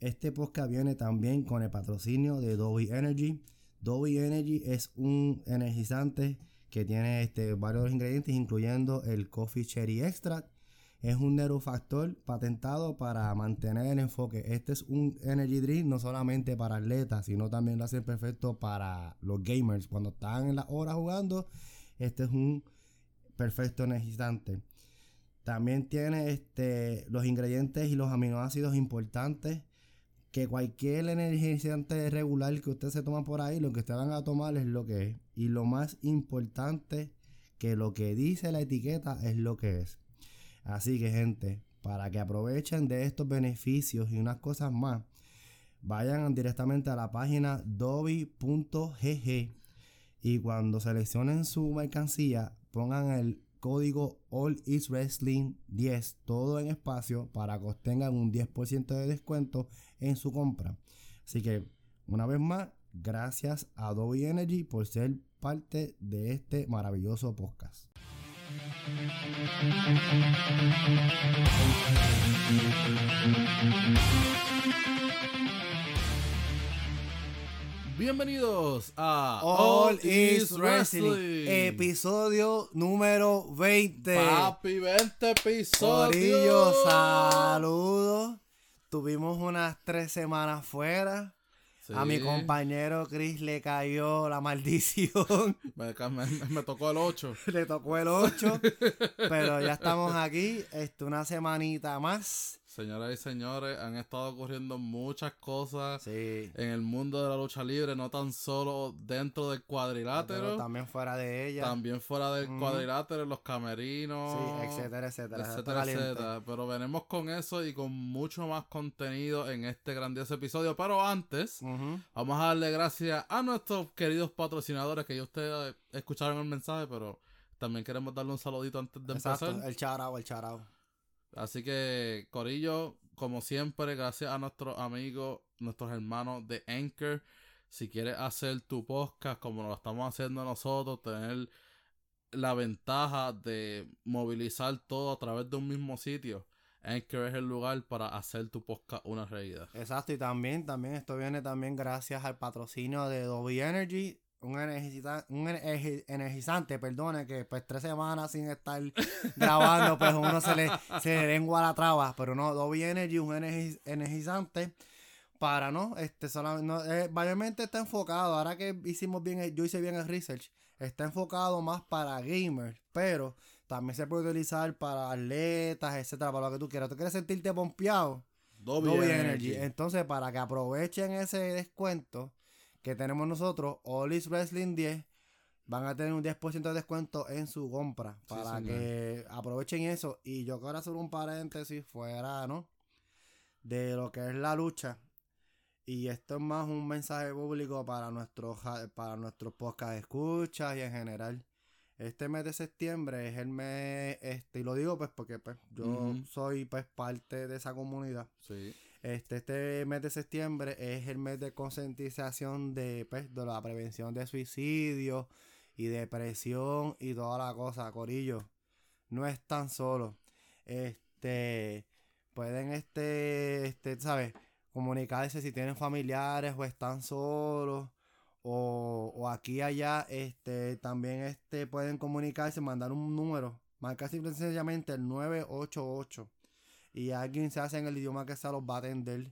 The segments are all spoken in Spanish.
Este podcast viene también con el patrocinio de Dolby Energy. Dolby Energy es un energizante que tiene este, varios ingredientes, incluyendo el Coffee Cherry Extract. Es un neurofactor patentado para mantener el enfoque. Este es un energy drink no solamente para atletas, sino también lo hace perfecto para los gamers. Cuando están en la hora jugando, este es un perfecto energizante. También tiene este, los ingredientes y los aminoácidos importantes que cualquier energizante regular que usted se toma por ahí, lo que usted van a tomar es lo que es. Y lo más importante, que lo que dice la etiqueta es lo que es. Así que gente, para que aprovechen de estos beneficios y unas cosas más, vayan directamente a la página dobi.gg y cuando seleccionen su mercancía, pongan el código All Is Wrestling 10, todo en espacio, para que obtengan un 10% de descuento en su compra. Así que, una vez más, gracias a Adobe Energy por ser parte de este maravilloso podcast. Bienvenidos a All, Is Wrestling, episodio número 20. Papi, 20 episodios. Corillo, saludos. Tuvimos unas tres semanas fuera. A mi compañero Chris le cayó la maldición. Me, me- me tocó el 8. le tocó el 8. pero ya estamos aquí. Este, una semanita más. Señoras y señores, han estado ocurriendo muchas cosas Sí. en el mundo de la lucha libre, no tan solo dentro del Pero cuadrilátero, también fuera de ella. también fuera del Ujú. cuadrilátero, los camerinos, Sí, etcétera, etcétera. Etcétera, etcétera. Pero venimos con eso y con mucho más contenido en este grandioso episodio. Pero antes. Vamos a darle gracias a nuestros queridos patrocinadores que ya ustedes escucharon el mensaje, pero también queremos darle un saludito antes de Exacto, empezar. el charao, el charao. Así que, Corillo, como siempre, gracias a nuestros amigos, nuestros hermanos de Anchor. Si quieres hacer tu podcast como lo estamos haciendo nosotros, tener la ventaja de movilizar todo a través de un mismo sitio, Anchor es el lugar para hacer tu podcast una realidad. Exacto, y también, también esto viene también gracias al patrocinio de Dolby Energy, un, energiza- un energi- energizante, perdone, que pues tres semanas sin estar grabando, pues uno se le, se le lengua la traba, pero no, Dolby Energy, un energi- energizante para, ¿no? Este, solamente, no, eh, mayormente está enfocado, ahora que hicimos bien, yo hice bien el research, está enfocado más para gamers, pero también se puede utilizar para atletas, etcétera, para lo que tú quieras. ¿Tú quieres sentirte pompeado? Energy. Energy. Entonces, para que aprovechen ese descuento que tenemos nosotros, All Is Wrestling 10, van a tener un 10% de descuento en su compra. Para que aprovechen eso. Y yo quiero hacer un paréntesis fuera, ¿no? De lo que es la lucha. Y esto es más un mensaje público para nuestros para nuestros podcast escuchas y en general. Este mes de septiembre es el mes, este, y lo digo pues porque pues, yo soy pues parte de esa comunidad. Sí. Este, este mes de septiembre es el mes de concientización de, pues, de la prevención de suicidio y depresión y toda la cosa, Corillo. No están solos. Este, pueden, este, este, ¿sabes? Comunicarse si tienen familiares o están solos. O, o aquí allá, este, también este, pueden comunicarse, mandar un número. Marcar simple y sencillamente el 988 y alguien se hace en el idioma que se los va a atender.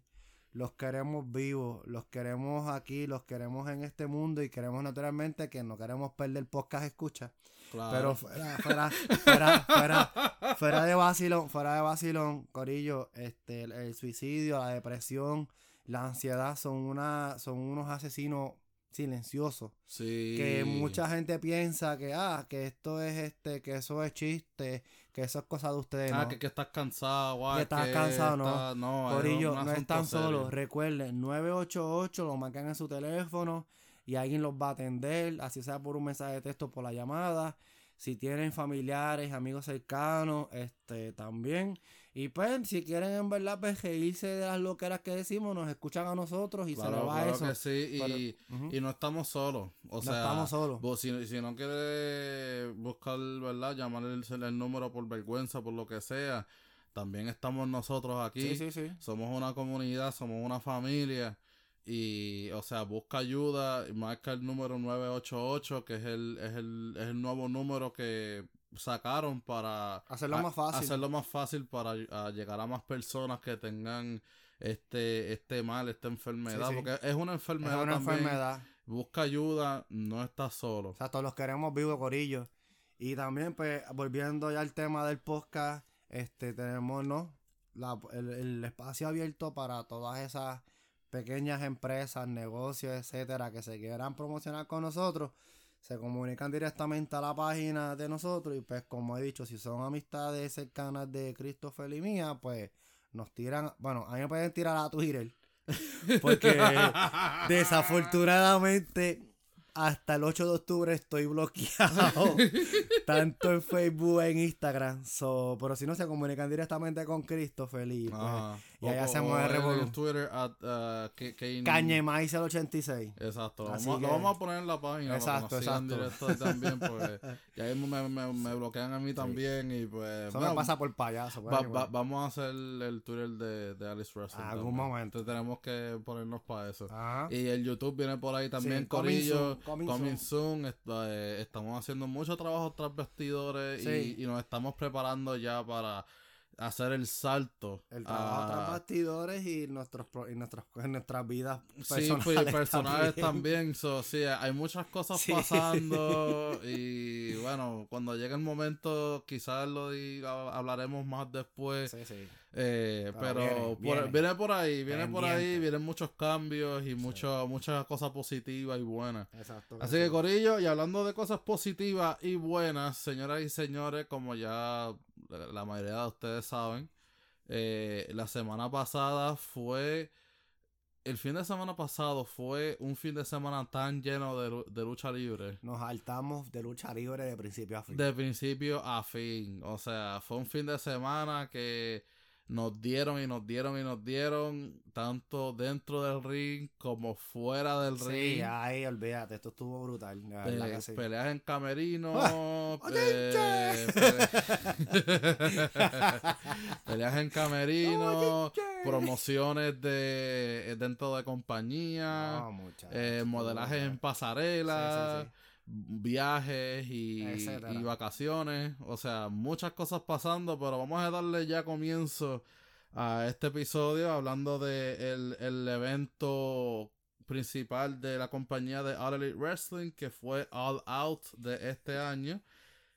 Los queremos vivos, los queremos aquí, los queremos en este mundo y queremos naturalmente que no queremos perder podcast escucha. Claro. Pero fuera, fuera, fuera, fuera, fuera de vacilón, fuera de vacilón, Corillo, este, el, el suicidio, la depresión, la ansiedad son una, son unos asesinos silenciosos Sí. que mucha gente piensa que ah que esto es este que eso es chiste que eso es cosa de ustedes Ah, ¿no? que, que estás cansado, guay, Que estás cansado, no. está- no. Corillo, no están solos. Recuerden, 988 lo marcan en su teléfono y alguien los va a atender, así sea por un mensaje de texto, por la llamada. Si tienen familiares, amigos cercanos, este también. Y pues, si quieren en verdad pues, reírse de las loqueras que decimos, nos escuchan a nosotros y se les va claro eso. que sí, y, no estamos solos. O No sea, estamos solos. vos si, si no quieres buscar, ¿verdad? Llamar el, el número por vergüenza, por lo que sea. también estamos nosotros aquí. Sí, sí, sí. Somos una comunidad, somos una familia. Y, o sea, busca ayuda, y marca el número 988, que es el, es el, es el nuevo número que sacaron para Hacerlo a- más fácil. hacerlo más fácil para a llegar a más personas que tengan este este mal, esta enfermedad, Sí, sí. porque es una Es enfermedad una también. enfermedad. Busca ayuda, no estás solo. O sea, todos los queremos vivos, Corillo. Y también, pues, volviendo ya al tema del podcast, este, tenemos, ¿no? La- el, el espacio abierto para todas esas pequeñas empresas, negocios, etcétera, que se quieran promocionar con nosotros. Se comunican directamente a la página de nosotros y pues como he dicho, si son amistades cercanas de Christopher y mía, pues nos tiran, bueno, a mí me pueden tirar a Twitter. Porque desafortunadamente hasta el 8 de octubre estoy bloqueado. tanto en Facebook en Instagram. So, pero si no se comunican directamente con Christopher y pues, Y ahí O- hacemos o el revolú. Twitter at, uh, Cañemais el 86. Exacto, lo vamos, lo que- vamos a poner en la página Exacto, exacto. directo ahí también, porque ya mismo me, me, me bloquean a mí también y pues... Eso bueno, me pasa por payaso. pues, va- va- vamos a hacer el Twitter de, de Alice Wrestling. Algún también. momento. Entonces tenemos que ponernos para eso. Ajá. Y el YouTube viene por ahí también, Sí, Corillo, soon, coming coming soon. Est- eh, estamos haciendo mucho trabajo tras vestidores Sí. y, y nos estamos preparando ya para hacer el salto. El trabajo a- tras bastidores y nuestros y nuestras, en nuestras vidas Sí, personales, pues, personales también. también. So, sí, hay muchas cosas Sí. pasando y bueno, cuando llegue el momento quizás lo diga, hablaremos más después. Sí, sí. Eh, Pero pero viene, por- viene. viene por ahí, viene por ahí, vienen muchos cambios y mucho, muchas cosas positivas y buenas. Exacto. Así que Corillo, y hablando de cosas positivas y buenas, señoras y señores, como ya la mayoría de ustedes saben, eh, la semana pasada fue, el fin de semana pasado fue un fin de semana tan lleno de, de lucha libre. Nos saltamos de lucha libre de principio a fin. De principio a fin. O sea, fue un fin de semana que nos dieron y nos dieron y nos dieron, tanto dentro del ring como fuera del Sí, ring. ay, olvídate, esto estuvo brutal. Pe- sí. Peleas en camerino. ¡Ah! pe- pe- peleas en camerino. promociones de dentro de compañía. No, eh, modelajes en pasarela. Sí, sí, Viajes y, vacaciones. O sea, muchas cosas pasando. Pero vamos a darle ya comienzo a este episodio hablando de el, el evento principal de la compañía de All Elite Wrestling que fue All Out de este año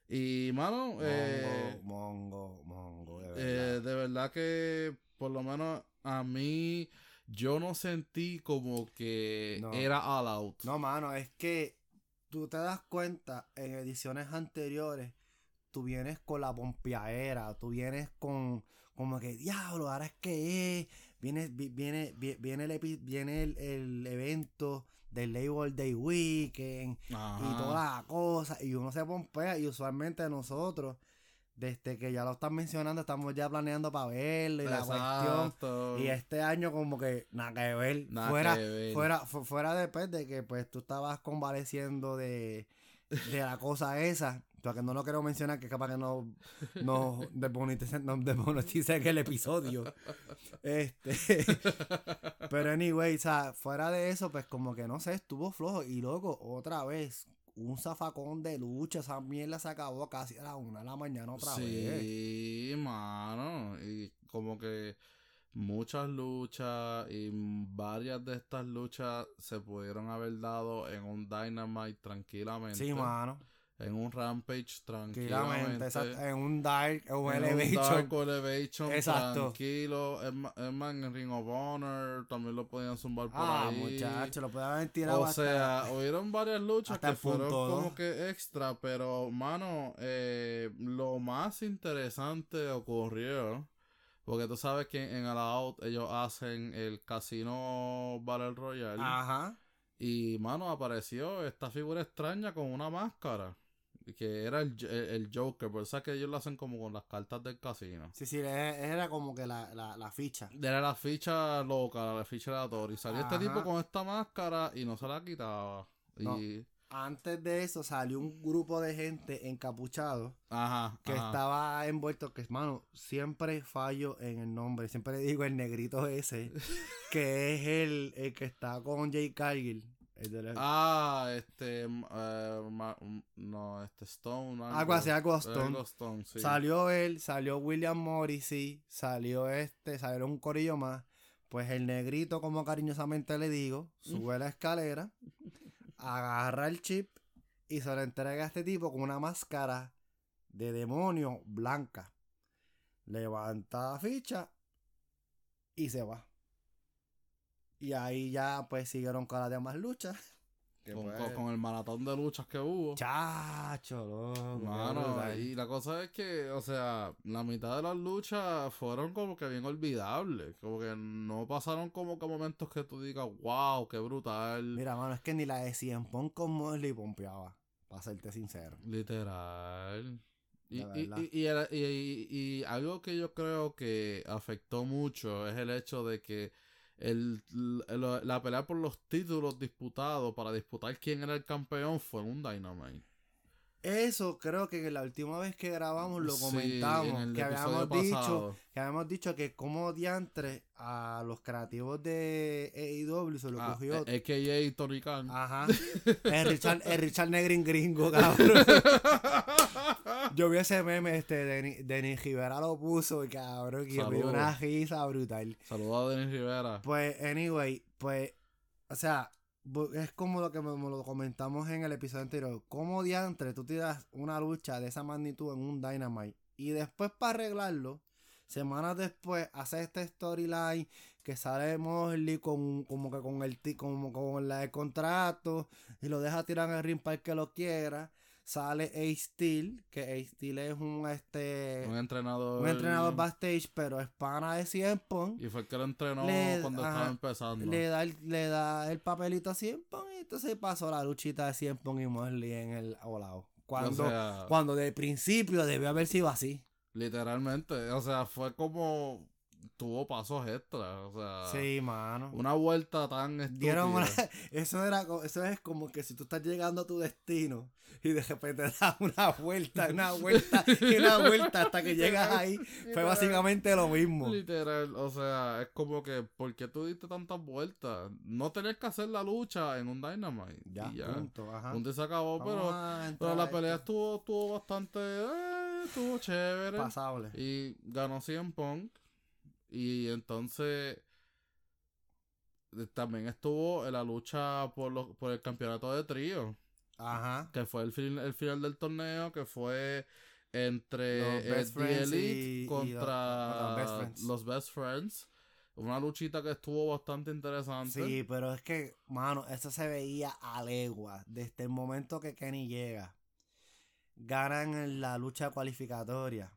y mano Mongo, eh, mongo, mongo, de verdad. eh, de verdad que por lo menos a mí yo no sentí como que No. era All Out No, mano, es que tú te das cuenta en ediciones anteriores, tú vienes con la pompeadera, tú vienes con como que diablo, ahora es que es, viene, vi- viene, vi- viene el, epi- viene el, el evento del Labor Day Weekend Ajá. y toda la cosa, y uno se pompea, y usualmente nosotros, desde que ya lo están mencionando, estamos ya planeando para verlo y la cuestión. Y este año como que nada que ver. Nada fuera, que ver. fuera, fu- fuera después de que pues tú estabas convaleciendo de, de la cosa esa. Porque no lo quiero mencionar, que es capaz que no, no desmoneticen, no el episodio. Este. Pero anyway, o sea, fuera de eso, pues como que no sé, estuvo flojo. Y luego, otra vez, un zafacón de lucha. Esa mierda se acabó casi a la una de la mañana otra vez. Sí, mano. Y como que muchas luchas y varias de estas luchas se pudieron haber dado en un Dynamite tranquilamente. Sí, mano. En un Rampage Tranquilamente. exacto, En un Dark, en Elevation. un Dark Elevation Exacto. tranquilo. Es más, en Ring of Honor también lo podían zumbar por Ah, ahí. muchacho, lo pueden haber tirado O hasta- sea, hubieron varias luchas que punto fueron como que extra, pero, mano, eh, lo más interesante ocurrió, porque tú sabes que en el Out ellos hacen el Casino Battle Royale, Ajá. y, mano, apareció esta figura extraña con una máscara, que era el, el, Joker, por eso es que ellos lo hacen como con las cartas del casino. Sí, sí, era como que la, la, la ficha. Era la ficha loca, la ficha aleatoria. Y salió este tipo con esta máscara y no se la quitaba. No. Y antes de eso salió un grupo de gente encapuchado Ajá. que ajá. estaba envuelto, que hermano, siempre fallo en el nombre, siempre le digo el negrito ese, que es el, el que está con Jay Cargill. El de la- Ah, este. eh, ma- no, este Stone. algo así, algo Stone. algo Stone, sí. Salió él, salió William Morrissey, salió este, salió un corillo más. Pues el negrito, como cariñosamente le digo, sube la escalera, agarra el chip y se lo entrega a este tipo con una máscara de demonio blanca. Levanta la ficha y se va. Y ahí ya pues siguieron con las demás luchas. Con, pues, con- el maratón de luchas que hubo. Chacho, loco, Mano, y la cosa es que, o sea, la mitad de las luchas fueron como que bien olvidables. Como que no pasaron como que momentos que tú digas, wow, qué brutal. Mira, mano, es que ni la de Cien Pong con Mosley pompeaba. Para serte sincero. Literal. Y, De y, verdad. y, y era- y- y- y algo que yo creo que afectó mucho es el hecho de que el, el- la pelea por los títulos disputados para disputar quién era el campeón fue un Dynamite. Eso creo que en la última vez que grabamos lo comentamos. que habíamos dicho, que habíamos dicho que como diantre a los creativos de AEW se lo Ah, cogió. eh, AKA Tony Khan. Ajá. El Richard, el Richard Negrin gringo, cabrón. Yo vi ese meme, este, Denis Denis Rivera lo puso, cabrón, que me dio una risa brutal. Saludos a Denis Rivera. Pues, anyway, pues, o sea, es como lo que me, lo comentamos en el episodio anterior. Como diantre tú tiras una lucha de esa magnitud en un Dynamite y después para arreglarlo, semanas después hace este storyline que sale Mosley con como que con el como con de contrato y lo deja tirar en el ring para el que lo quiera. Sale Ace Steel, que Ace Steel es un este Un entrenador. un entrenador backstage, pero es pana de 100 Punk. Y fue el que lo entrenó Le- cuando ajá, estaba empezando. Le da, el, le da el papelito a 100 Pong y entonces pasó la luchita de 100 Pong y Mosley en el volado. Cuando, O sea, cuando de principio debió haber sido así. literalmente. O sea, fue como. Tuvo pasos extra. O sea. sí, mano. Una vuelta tan estúpida. Dieron una- eso, era, eso es como que si tú estás llegando a tu destino y de repente das una vuelta, una vuelta y una vuelta hasta que llegas ahí, fue básicamente lo mismo. Literal, o sea, es como que, ¿por qué tú diste tantas vueltas? No tenías que hacer la lucha en un Dynamite. Ya, y ya. punto, ajá. Punto y se acabó, pero, pero la pelea estuvo, estuvo bastante, eh, estuvo chévere. pasable. Y ganó CM Punk. Y entonces eh, también estuvo en la lucha por, los, por el campeonato de trío. Ajá. Que fue el, fin- el final del torneo. Que fue entre Los The Elite y- y contra los Best Friends. los Best Friends. Una luchita que estuvo bastante interesante. Sí, pero es que, mano, eso se veía a legua. Desde el momento que Kenny llega, ganan en la lucha cualificatoria.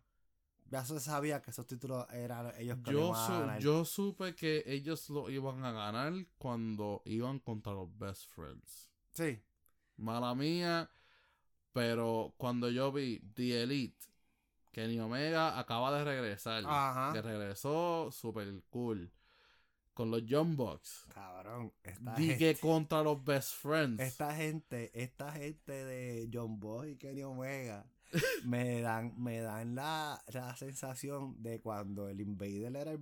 Ya se sabía que esos títulos eran ellos que Yo, iban a su- ganar. yo supe que ellos lo iban a ganar cuando iban contra los Best Friends. Sí. Mala mía. Pero cuando yo vi The Elite, Kenny Omega acaba de regresar. Ajá. Que regresó super cool. Con los Young Bucks. Cabrón, esta Dije gente, contra los Best Friends. esta gente, esta gente de John Boy y Kenny Omega me dan, me dan la, la sensación de cuando el Invader era el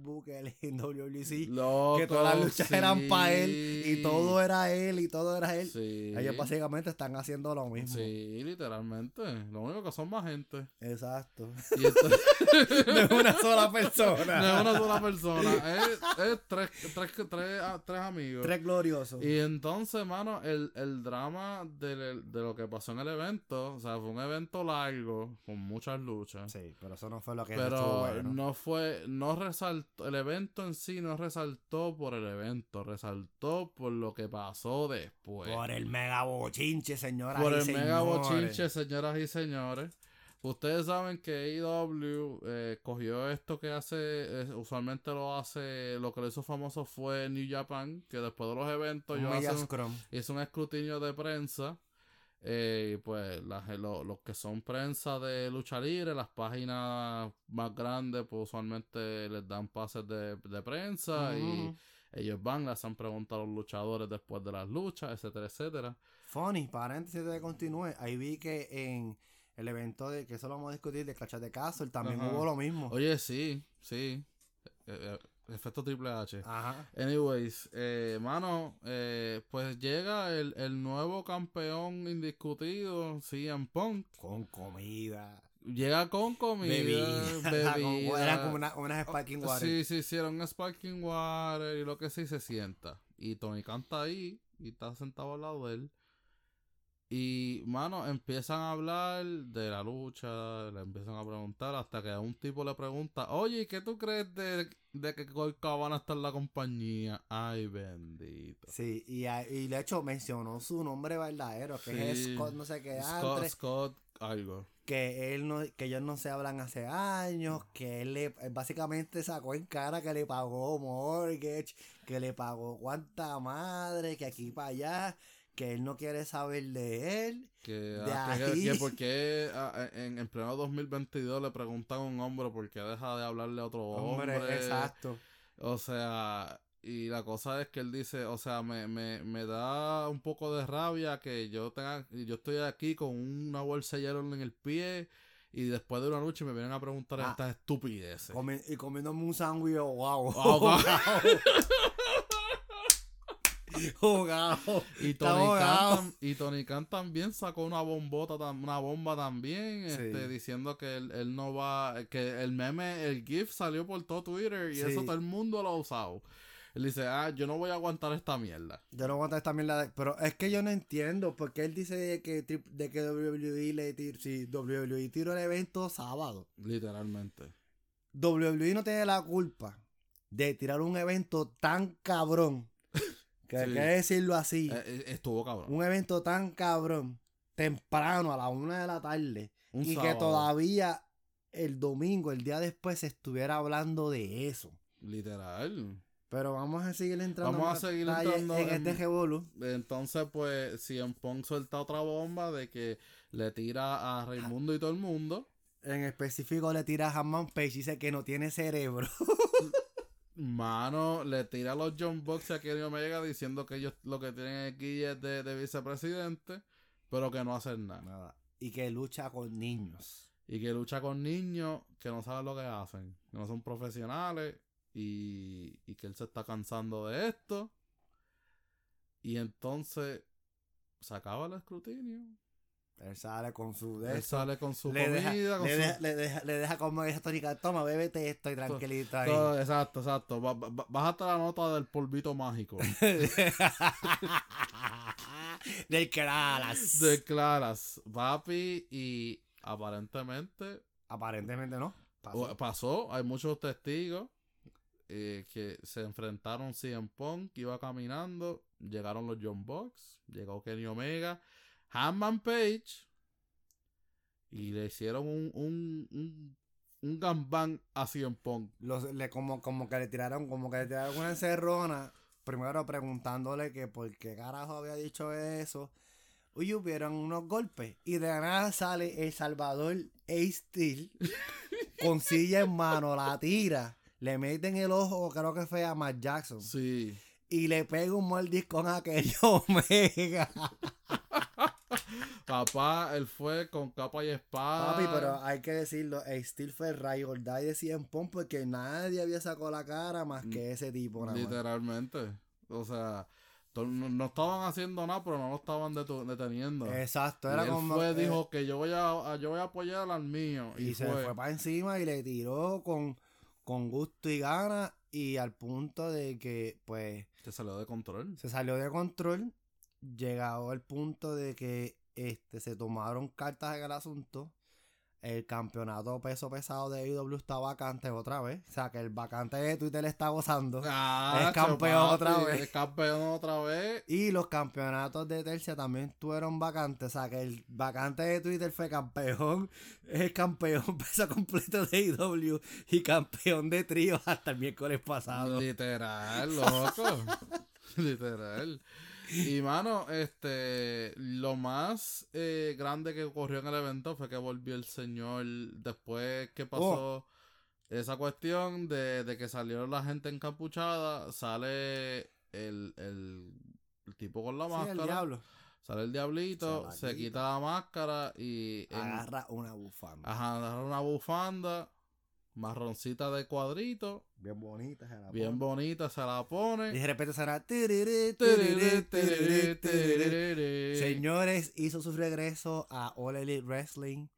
en WWC. Loco, que todas las luchas eran para él y todo era él y todo era él. Sí. Ellos básicamente están haciendo lo mismo. Sí, literalmente. Lo único que son más gente. Exacto. Y No es una sola persona. no es una sola persona. Es, es tres, tres, tres, tres amigos. Tres gloriosos. Y entonces, mano, el, el drama de, de lo que pasó en el evento, o sea, fue un evento largo, con muchas luchas. Sí, pero eso no fue lo que estuvo Pero bueno. no fue, no resaltó, el evento en sí no resaltó por el evento, resaltó por lo que pasó después. Por el mega bochinche, señoras Por y el mega señores. bochinche, señoras y señores. Ustedes saben que AEW eh, cogió esto que hace, eh, usualmente lo hace, lo que lo hizo famoso fue New Japan, que después de los eventos yo hizo un escrutinio de prensa. Eh, pues las- lo- los que son prensa de lucha libre, las páginas más grandes, pues usualmente les dan pases de, de prensa y Ujú. Ellos van, les han preguntado a los luchadores después de las luchas, etcétera, etcétera. Funny, paréntesis de que continúe. Ahí vi que en el evento de que eso lo vamos a discutir de Clash de Castle también Ajá. hubo lo mismo. Oye, sí, sí. Eh, eh, efecto Triple H. Ajá. Anyways, eh, mano, eh, pues llega el, el nuevo campeón indiscutido, CM Punk. Con comida. Llega con comida, Bebida. bebida. Eran como una, unas Sparking Water. Sí, sí, sí, era un Sparking Water y lo que sí se sienta. Y Tony canta ahí y está sentado al lado de él. Y, mano, empiezan a hablar de la lucha, le empiezan a preguntar hasta que un tipo le pregunta, oye, ¿y ¿qué tú crees de, de que Colt Cabana está en la compañía? Ay, bendito. Sí, y, a- y de hecho mencionó su nombre verdadero, que es. Scott no sé qué Scott, Scott, algo. que él no, que ellos no se hablan hace años, que él le básicamente sacó en cara que le pagó mortgage, que le pagó cuánta madre, que aquí para allá, que él no quiere saber de él. Que, De ah, que- ahí- que por qué ah, en, en pleno 2022 le preguntan a un hombre por qué deja de hablarle a otro hombre. Hombre, exacto. O sea, y la cosa es que él dice, o sea, me, me, me da un poco de rabia que yo tenga, yo estoy aquí con una bolsa de hielo en el pie y después de una lucha me vienen a preguntar Ah. estas estupideces. Comi- y comiéndome un sándwich, oh, wow. Jugado. Y Tony, Khan, y Tony Khan también sacó una bombota, una bomba también, Sí. este, diciendo que él, él no va, que el meme, el GIF salió por todo Twitter y Sí. eso todo el mundo lo ha usado. Él dice, ah, yo no voy a aguantar esta mierda. Yo no aguanto esta mierda. de- Pero es que yo no entiendo. Porque él dice de que, de que WWE le tiró. Si WWE tiró el evento sábado. Literalmente. WWE no tiene la culpa de tirar un evento tan cabrón. Que hay Sí. que decirlo así. Eh, eh, estuvo cabrón. Un evento tan cabrón. Temprano, a la una de la tarde. Un y que todavía el domingo, el día después, se estuviera hablando de eso. Literal. Pero vamos a seguir entrando Vamos a seguir entrando en, en- este revolú. Entonces, pues, CM Punk suelta otra bomba de que le tira a Raimundo y todo el mundo. En específico le tira a Hammond Page y dice que no tiene cerebro. Mano, le tira a los John Box a Kenny Omega diciendo que ellos lo que tienen aquí es de, de vicepresidente, pero que no hacen nada. Nada. Y que lucha con niños. Y que lucha con niños que no saben lo que hacen, que no son profesionales y, y que él se está cansando de esto. Y entonces se acaba el escrutinio. Él sale con su de Él eso. sale con su Le comida, deja, con le, su- deja, le, deja, le deja como esa tónica. Toma, bébete esto y tranquilito ahí. todo- exacto, exacto. Ba- ba- Bájate la nota del polvito mágico. Del Keralas. Declaras, papi, y aparentemente Aparentemente no. Pasó. pasó, hay muchos testigos eh, que se enfrentaron CM Punk, iba caminando, llegaron los John Box, llegó Kenny Omega, Hanman Page, y le hicieron un, un, un, un gambán a Punk. Los- le, como, como que le tiraron, como que le tiraron una encerrona. Primero preguntándole que por qué carajo había dicho eso. Y hubieron unos golpes. Y de nada sale el Salvador A. Steel con silla en mano, la tira. Le mete en el ojo, creo que fue a Matt Jackson. Sí. Y le pega un mordiscón a aquello Omega. Papá, él fue con capa y espada. Papi, pero hay que decirlo. Steel fue Ray or Die de CM Punk porque nadie había sacado la cara más que ese tipo. nada más. Literalmente. O sea, no, no estaban haciendo nada, pero no lo estaban deteniendo. Exacto, Y era él como. fue, eh, dijo que yo voy a, yo voy a apoyar al mío. Y, y se fue. fue para encima y le tiró con, con gusto y gana. Y al punto de que, pues, Se salió de control. se salió de control. Llegado al punto de que este, se tomaron cartas en el asunto. El campeonato peso pesado de IW está vacante otra vez. O sea que el vacante de Twitter está gozando. Ah, Es campeón papi, otra vez. Es campeón otra vez. Y los campeonatos de tercia también estuvieron vacantes. O sea que el vacante de Twitter fue campeón. Es campeón peso completo de IW y campeón de trío hasta el miércoles pasado. Literal, loco. Literal. Y mano, este, lo más eh, grande que ocurrió en el evento fue que volvió el señor después que pasó, esa cuestión de, de que salió la gente encapuchada, sale el, el, el tipo con la Sí, máscara. el diablo. Sale el diablito, Se quita. la máscara y. en- Agarra una bufanda. ajá, agarra una bufanda marroncita de cuadrito, Bien bonita. se la bien pone. bonita, se la pone. Y de repente será. Señores, Señores. hizo su regreso a All Elite Wrestling.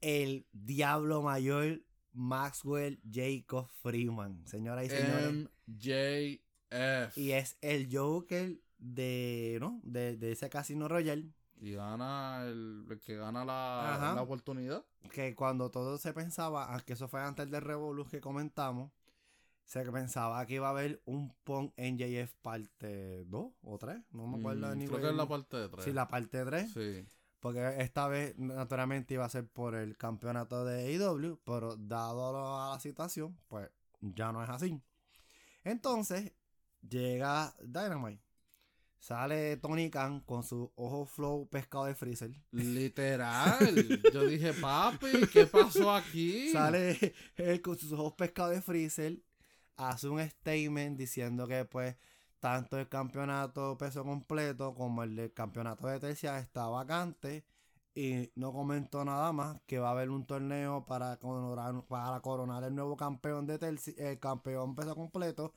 El diablo mayor Maxwell Jacob Freeman. Señoras y señores. MJF. Y es el Joker de, ¿no? De, de ese Casino Royal. Y gana el, el que gana la, la oportunidad. Que cuando todo se pensaba, ah, que eso fue antes del Revolu que comentamos, se pensaba que iba a haber un Pong NJF parte 2 o 3. No me acuerdo Mm, ni Creo que es la parte de tres. Sí, la parte 3. Sí. Porque esta vez, naturalmente, iba a ser por el campeonato de AEW, pero dado a la situación, pues ya no es así. Entonces, llega Dynamite. Sale Tony Khan con su ojo flow pescado de freezer. Literal. Yo dije, papi, ¿qué pasó aquí? Sale él con sus ojos pescados de freezer. Hace un statement diciendo que, pues, tanto el campeonato peso completo como el del campeonato de tercia está vacante. Y no comentó nada más que va a haber un torneo para coronar, para coronar el nuevo campeón de terci- el campeón peso completo.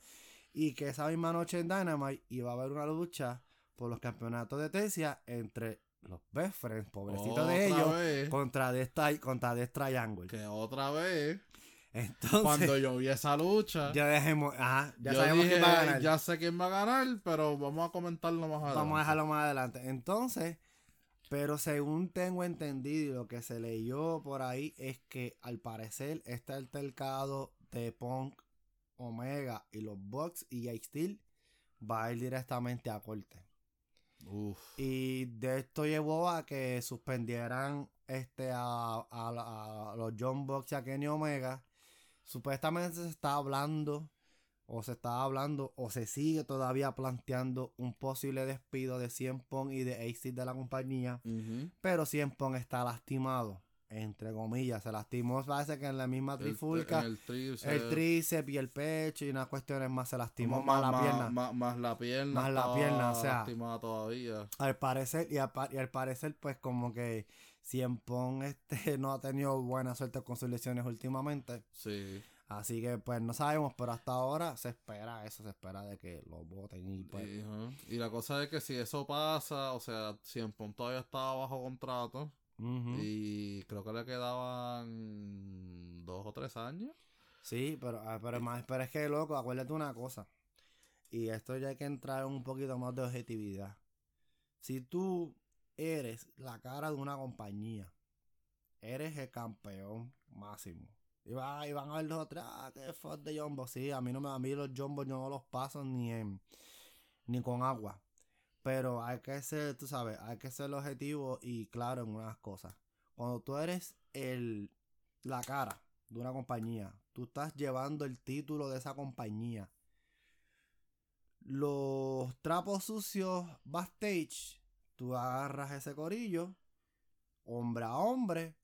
Y que esa misma noche en Dynamite iba a haber una lucha por los campeonatos de tercia entre los best friends, pobrecitos de ellos, vez. contra Death, contra Death Triangle. Que otra vez. Entonces, Cuando yo vi esa lucha. ya dejemos, ajá, ya sabemos dije, quién va a ganar. ya sé quién va a ganar, pero vamos a comentarlo más adelante. Vamos a dejarlo más adelante. Entonces, pero según tengo entendido y lo que se leyó por ahí es que al parecer este altercado de Punk, Omega y los Bucks y Ice Steel va a ir directamente a corte. Uf. Y de esto llevó a que suspendieran este a, a- a los John Box y a Kenny Omega. Supuestamente se está hablando, o se está hablando, o se sigue todavía planteando un posible despido de Cien Pong y de AC de la compañía. Pero Cien Pong está lastimado, entre comillas. Se lastimó, parece que en la misma trifulca. el tríceps. El tríceps y el pecho y unas cuestiones más se lastimó más la pierna. Más, más la pierna. Más la pierna, o sea. lastimada todavía. Al parecer, y al, y al parecer, pues como que Cien Pong este, no ha tenido buena suerte con sus lesiones últimamente. Sí. Así que pues no sabemos, pero hasta ahora se espera eso, se espera de que lo voten y pues... Y. Y la cosa es que si eso pasa, o sea, Siempre todavía estaba bajo contrato. Y creo que le quedaban dos o tres años. Sí, pero, ah, pero, más, pero es que loco, acuérdate una cosa. Y esto ya hay que entrar en un poquito más de objetividad. Si tú eres la cara de una compañía, eres el campeón máximo. Y, va- y van a ver los otros, ah, qué fuck de Jumbo. Sí, a mí, no me, a mí los Jumbo yo no los paso ni, en, ni con agua. Pero hay que ser, tú sabes, hay que ser objetivo y claro en unas cosas. Cuando tú eres el, la cara de una compañía, tú estás llevando el título de esa compañía. Los trapos sucios backstage, tú agarras ese corillo, hombre a hombre,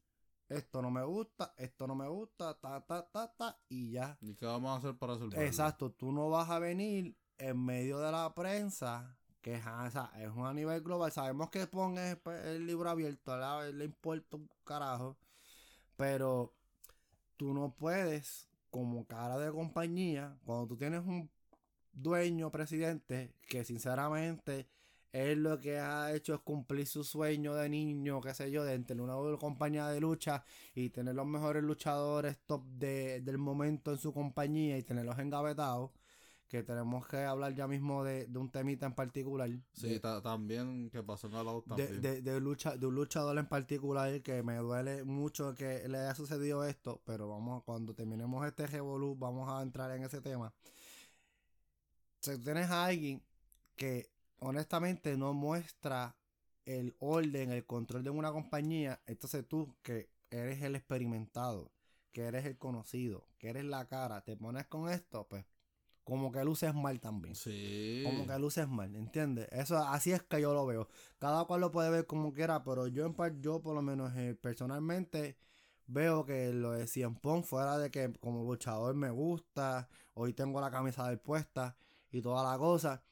esto no me gusta, esto no me gusta, ta, ta, ta, ta, y ya. ¿Y qué vamos a hacer para resolverlo? Exacto, tú no vas a venir en medio de la prensa, que sea, es un a nivel global. Sabemos que ponga el libro abierto, a le importa un carajo, pero tú no puedes, como cara de compañía, cuando tú tienes un dueño, presidente, que sinceramente él lo que ha hecho es cumplir su sueño de niño, qué sé yo, de tener una compañía de lucha y tener los mejores luchadores top de- del momento en su compañía y tenerlos engavetados, que tenemos que hablar ya mismo de, de un temita en particular. Sí, de, ta- también que pasó en la de, también. de- de lucha, de un luchador en particular que me duele mucho que le haya sucedido esto, pero vamos, cuando terminemos este revolú, vamos a entrar en ese tema. Si tienes a alguien que honestamente no muestra el orden, el control de una compañía, entonces tú que eres el experimentado, que eres el conocido, que eres la cara, te pones con esto, pues como que luces mal también. Sí. Como que luces mal, ¿entiendes? Eso así es que yo lo veo. Cada cual lo puede ver como quiera, pero yo en par, yo por lo menos eh, personalmente veo que lo de Cien Pong, fuera de que como luchador me gusta, hoy tengo la camisa del puesta y toda la cosa,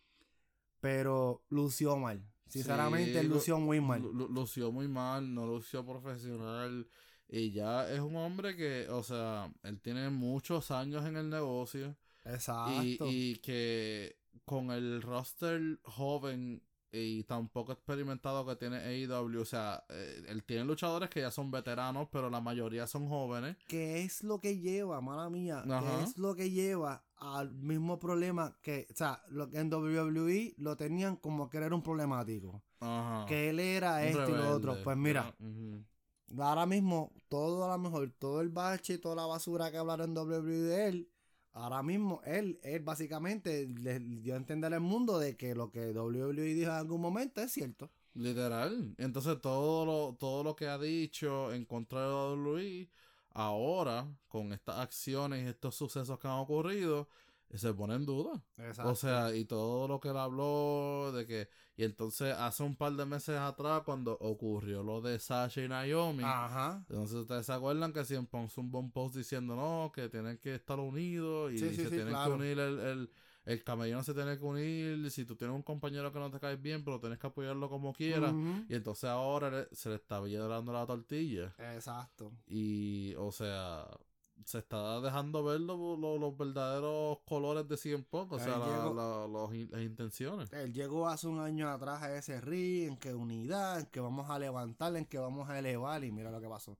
pero lució mal. Sinceramente, Sí, lu- lució muy mal. Lu- lu- lució muy mal, no lució profesional. Y ya es un hombre que, o sea, él tiene muchos años en el negocio. Exacto. Y, y que con el roster joven y tan poco experimentado que tiene AEW, o sea, eh, él tiene luchadores que ya son veteranos, pero la mayoría son jóvenes. ¿Qué es lo que lleva, mala mía? ¿Qué es lo que lleva al mismo problema que, o sea, lo que en WWE lo tenían como que era un problemático? Ajá. Que él era esto y lo otro. Pues mira, ujú. ahora mismo, todo a lo mejor, todo el bache y toda la basura que hablaron en WWE de él, ahora mismo él, él básicamente le dio a entender al mundo de que lo que WWE dijo en algún momento es cierto. Literal. Entonces todo lo, todo lo que ha dicho en contra de WWE, ahora, con estas acciones y estos sucesos que han ocurrido, se pone en duda. O sea, y todo lo que él habló de que... Y entonces hace un par de meses atrás, cuando ocurrió lo de Sasha y Naomi, Ajá. entonces ustedes se acuerdan que siempre puso un buen post diciendo no, que tienen que estar unidos y Sí, sí, se sí, tienen claro. que unir el, el, el camellón se tiene que unir, si tú tienes un compañero que no te cae bien, pero tienes que apoyarlo como quieras. Y entonces ahora se le está dando la tortilla. Exacto. Y, o sea, se está dejando ver lo- lo- los verdaderos colores de CM Punk, o sea, la- llegó- la- los las intenciones. Él llegó hace un año atrás a ese ring, en que unidad, en que vamos a levantar, en que vamos a elevar, y mira lo que pasó.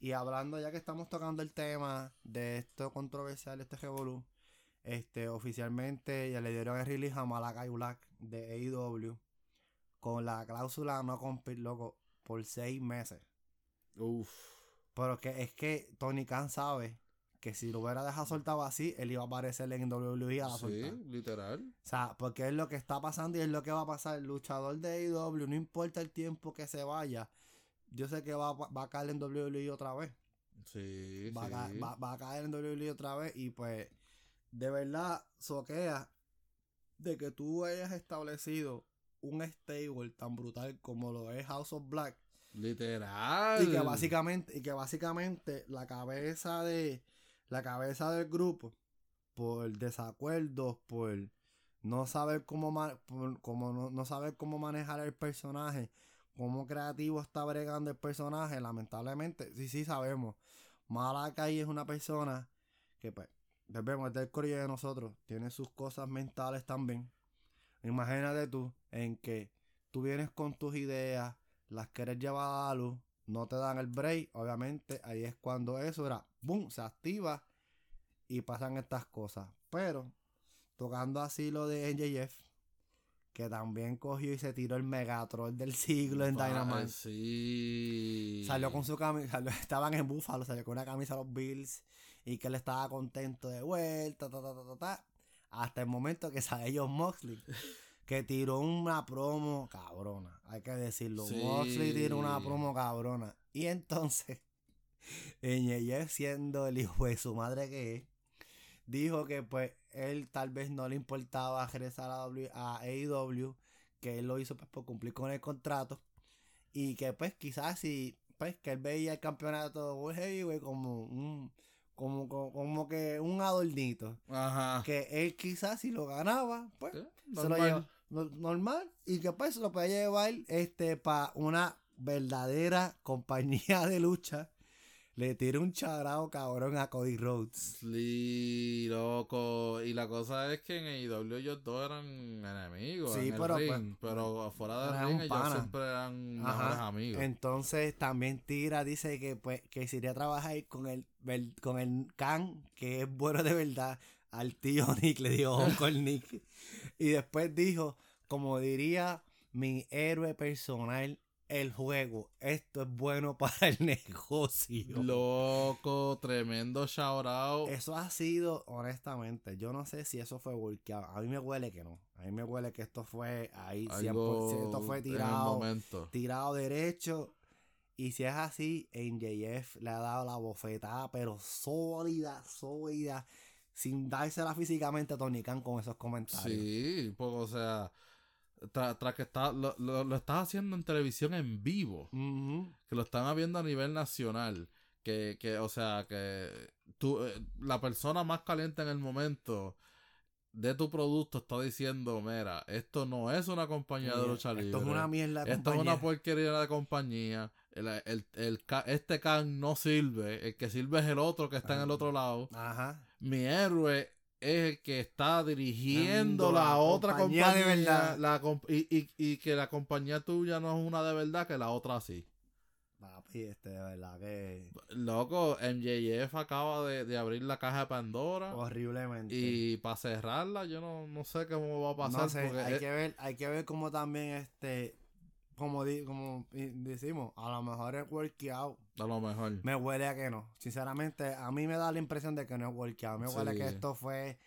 Y hablando, ya que estamos tocando el tema de esto controversial, este revolú, este, oficialmente ya le dieron el release a Malakai Black de AEW con la cláusula no compete, loco, por seis meses. Uf. Pero que es que Tony Khan sabe que si lo hubiera dejado soltado así, él iba a aparecer en WWE a la Sí, soltar. literal. O sea, porque es lo que está pasando y es lo que va a pasar. El luchador de AEW, no importa el tiempo que se vaya, yo sé que va, va a caer en WWE otra vez. Sí, Va, a sí. va- va a caer en WWE otra vez y pues, de verdad, soquea de que tú hayas establecido un stable tan brutal como lo es House of Black Literal. y que básicamente y que básicamente la cabeza de la cabeza del grupo por desacuerdos por no saber cómo por- como no, no saber cómo manejar el personaje cómo creativo está bregando el personaje lamentablemente sí sí sabemos Malakai es una persona que pues vemos es del corillo de nosotros tiene sus cosas mentales también imagínate tú en que tú vienes con tus ideas las quieres llevar a la luz, no te dan el break, obviamente ahí es cuando eso era, boom, se activa y pasan estas cosas. Pero, tocando así lo de NJF, que también cogió y se tiró el Megatron del siglo en Dynamite. Sí. Salió con su camisa, estaban en Buffalo, salió con una camisa de los Bills y que él estaba contento de vuelta, ta, ta, ta, ta, ta, hasta el momento que sale John Moxley, que tiró una promo cabrona, hay que decirlo, Sí. Moxley tiró una promo cabrona, y entonces, Ñeñe siendo el hijo de su madre que es, dijo que pues él tal vez no le importaba regresar a, W- a AEW, que él lo hizo pues por cumplir con el contrato, y que pues quizás si pues que él veía el campeonato World Heavyweight como un como, como, como que un adornito. Ajá. que él quizás si lo ganaba pues se lo lleva normal y que pues lo puede llevar este para una verdadera compañía de lucha le tiró un charao cabrón a Cody Rhodes Sí, loco. Y la cosa es que en AEW ellos dos eran enemigos. Sí, en el pero, ring, pues, pero fuera del ring ellos pana. siempre eran mejores amigos. Entonces también tira, dice que pues que se iría a trabajar con el con el Khan, que es bueno de verdad, al tío Nick, le dijo con Nick. Y después dijo, como diría mi héroe personal, el juego, esto es bueno para el negocio. Loco, tremendo shout out. Eso ha sido, honestamente, yo no sé si eso fue volteado. A mí me huele que no. A mí me huele que esto fue ahí, 100%. Algo Esto fue en tirado tirado derecho. Y si es así, NJF le ha dado la bofetada, pero sólida, sólida, sin dársela físicamente a Tony Khan con esos comentarios. Sí, pues, o sea, tra- tras que está, lo, lo, lo estás haciendo en televisión en vivo, Ujú. que lo están viendo a nivel nacional, Que, que, o sea, que tú, eh, la persona más caliente en el momento de tu producto está diciendo, mira, esto no es una compañía de lucha libre. Esto es una mierda de Esto es una porquería de compañía. El, el- el este can no sirve. El que sirve es el otro que está en el Ah. otro lado. Ajá. Mi héroe es el que está dirigiendo la, la otra compañía compañía. de verdad. la comp- y, y, y que la compañía tuya no es una de verdad, que la otra sí. Papi, este, de verdad que Loco, MJF acaba de, de abrir la caja de Pandora. horriblemente. Y para cerrarla, yo no, no sé cómo va a pasar. no sé, porque hay es- que ver, hay que ver cómo también este, como, di- como i- decimos, a lo mejor es workout. a lo mejor. Me huele a que no. Sinceramente, a mí me da la impresión de que no es workout. Me huele Sí. que esto fue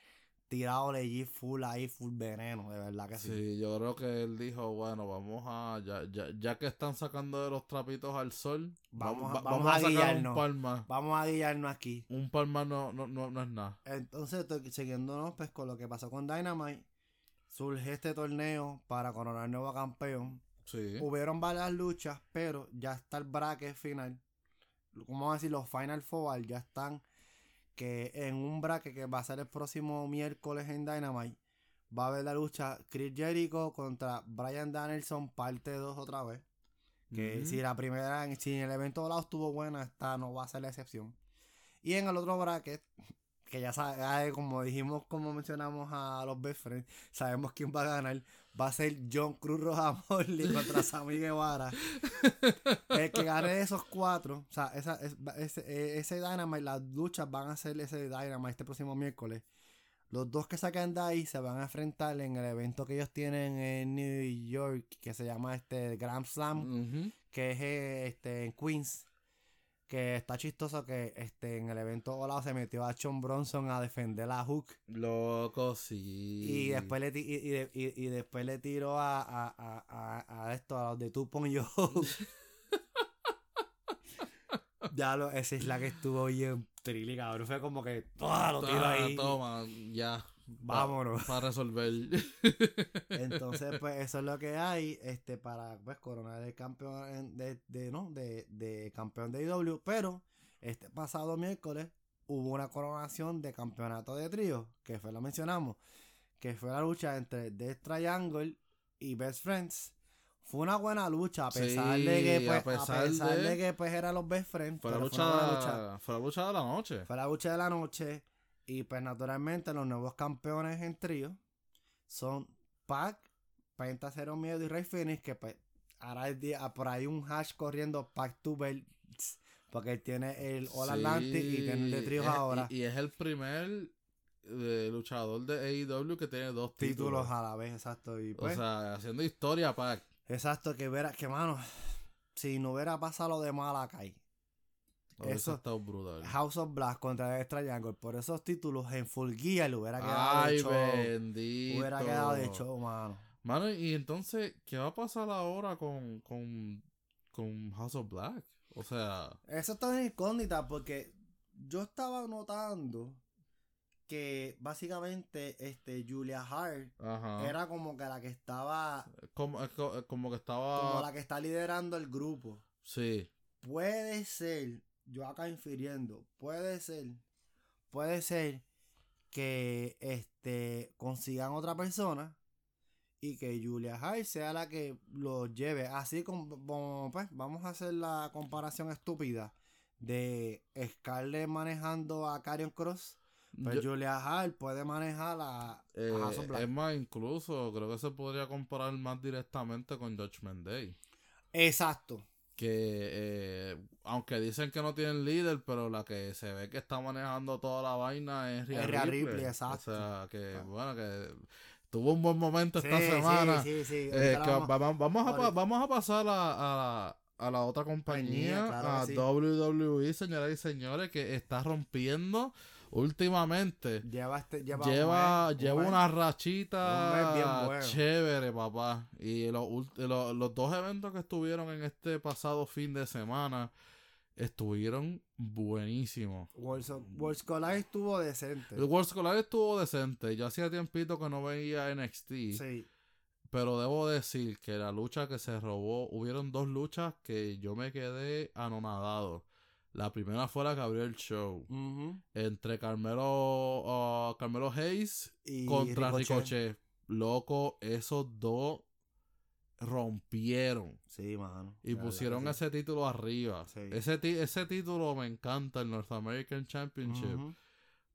tirado legit full ahí, full veneno, de verdad que sí. Sí, yo creo que él dijo, bueno, vamos a, ya, ya, ya que están sacando de los trapitos al sol, Vamos a- va- vamos a sacar un guiarnos. par más. Vamos a guiarnos aquí. Un par más no, no, no, no es nada. Entonces, siguiéndonos pues, con lo que pasó con Dynamite. Surge este torneo para coronar nuevo campeón. Sí. Hubieron varias luchas, pero ya está el bracket final. ¿Cómo a decir? Los Final Four ya están. Que en un bracket que va a ser el próximo miércoles en Dynamite. Va a haber la lucha Chris Jericho contra Brian Danielson, parte 2 otra vez. Que si la primera, si el evento de lado estuvo buena, esta no va a ser la excepción. Y en el otro bracket, que ya sabe, como dijimos, como mencionamos a los best friends, sabemos quién va a ganar. Va a ser John Cruz Roja Morley contra Sammy Guevara. El que gane de esos cuatro, o sea, esa, es- ese, eh, ese Dynamite, las luchas van a ser ese Dynamite este próximo miércoles. Los dos que saquen de ahí se van a enfrentar en el evento que ellos tienen en New York, que se llama este Grand Slam que es eh, este en Queens que está chistoso que este en el evento volado se metió a John Bronson a defender a Hook Loco, sí. y después le y, y de- y- y después le tiró a, a, a, a, a esto a los de Tupon y yo ya lo esa es la que estuvo bien trilly cabrón fue como que ¡ah! lo tiro Ah, ahí Toma, ya. Vámonos. Para resolver. Entonces, pues eso es lo que hay este para pues coronar el campeón de, de no de, de campeón de IW, pero este pasado miércoles hubo una coronación de campeonato de trío, que fue la mencionamos, que fue la lucha entre Death Triangle y Best Friends. Fue una buena lucha a pesar Sí, de que pues, a pesar pesar de... de- que pues eran los Best Friends, Fue la, lucha, fue lucha. fue la lucha de la noche. Fue la lucha de la noche. Y pues naturalmente los nuevos campeones en trío son Pac, Penta Cero Miedo y Rey Phoenix. Que pues ahora el día, por ahí un hash corriendo Pac Belts. Porque él tiene el All Sí, Atlantic y tiene el de tríos es- ahora. Y, y es el primer eh, luchador de AEW que tiene dos títulos títulos. a la vez, exacto. Y O pues, sea, haciendo historia, Pac. exacto, que verá, que mano, si no hubiera pasado lo de Malakai, Eso estado brutal. House of Black contra Death Triangle, por esos títulos en Full Gear le hubiera quedado Ay, de show. bendito. Hubiera quedado de show, mano. Mano, y entonces, ¿qué va a pasar ahora con, con, con House of Black? O sea, Eso está en incógnita porque yo estaba notando que básicamente este Julia Hart ajá. era como que la que estaba como, co- es como que estaba. como la que está liderando el grupo. Sí. Puede ser, yo acá infiriendo, puede ser, puede ser que este consigan otra persona y que Julia Hart sea la que lo lleve. Así como, pues, vamos a hacer la comparación estúpida de Scarlett manejando a Karrion Cross. Pues Yo- Julia Hart puede manejar a, a eh, Black. es más, incluso creo que se podría comparar más directamente con Judgment Day. Exacto. Que eh, aunque dicen que no tienen líder, pero la que se ve que está manejando toda la vaina es Rhea Rhea Ripley. Ripley, exacto. O sea, que Ah. bueno, que tuvo un buen momento esta Sí, semana. sí, sí. Eh, vamos- va- vamos, a, vamos a pasar a, a, a la otra compañía, Compañía, claro a. WWE, señoras y señores, que está rompiendo últimamente. Lleva, este, lleva, Lleva, un mes, un lleva mes. una Un rachita bien bueno. chévere, papá. Y los, los, los dos eventos que estuvieron en este pasado fin de semana estuvieron buenísimos. Worlds Collide estuvo decente. El World Collide estuvo decente. Yo hacía tiempito que no veía NXT. Sí. Pero debo decir que la lucha que se robó, hubieron dos luchas que yo me quedé anonadado. La primera fue la que abrió el show. Entre Carmelo, ah, Carmelo Hayes Y contra Ricochet. Ricochet. Loco, esos dos rompieron. Sí, mano. Y pusieron sí. ese título arriba. Sí. Ese, ese título me encanta, el North American Championship.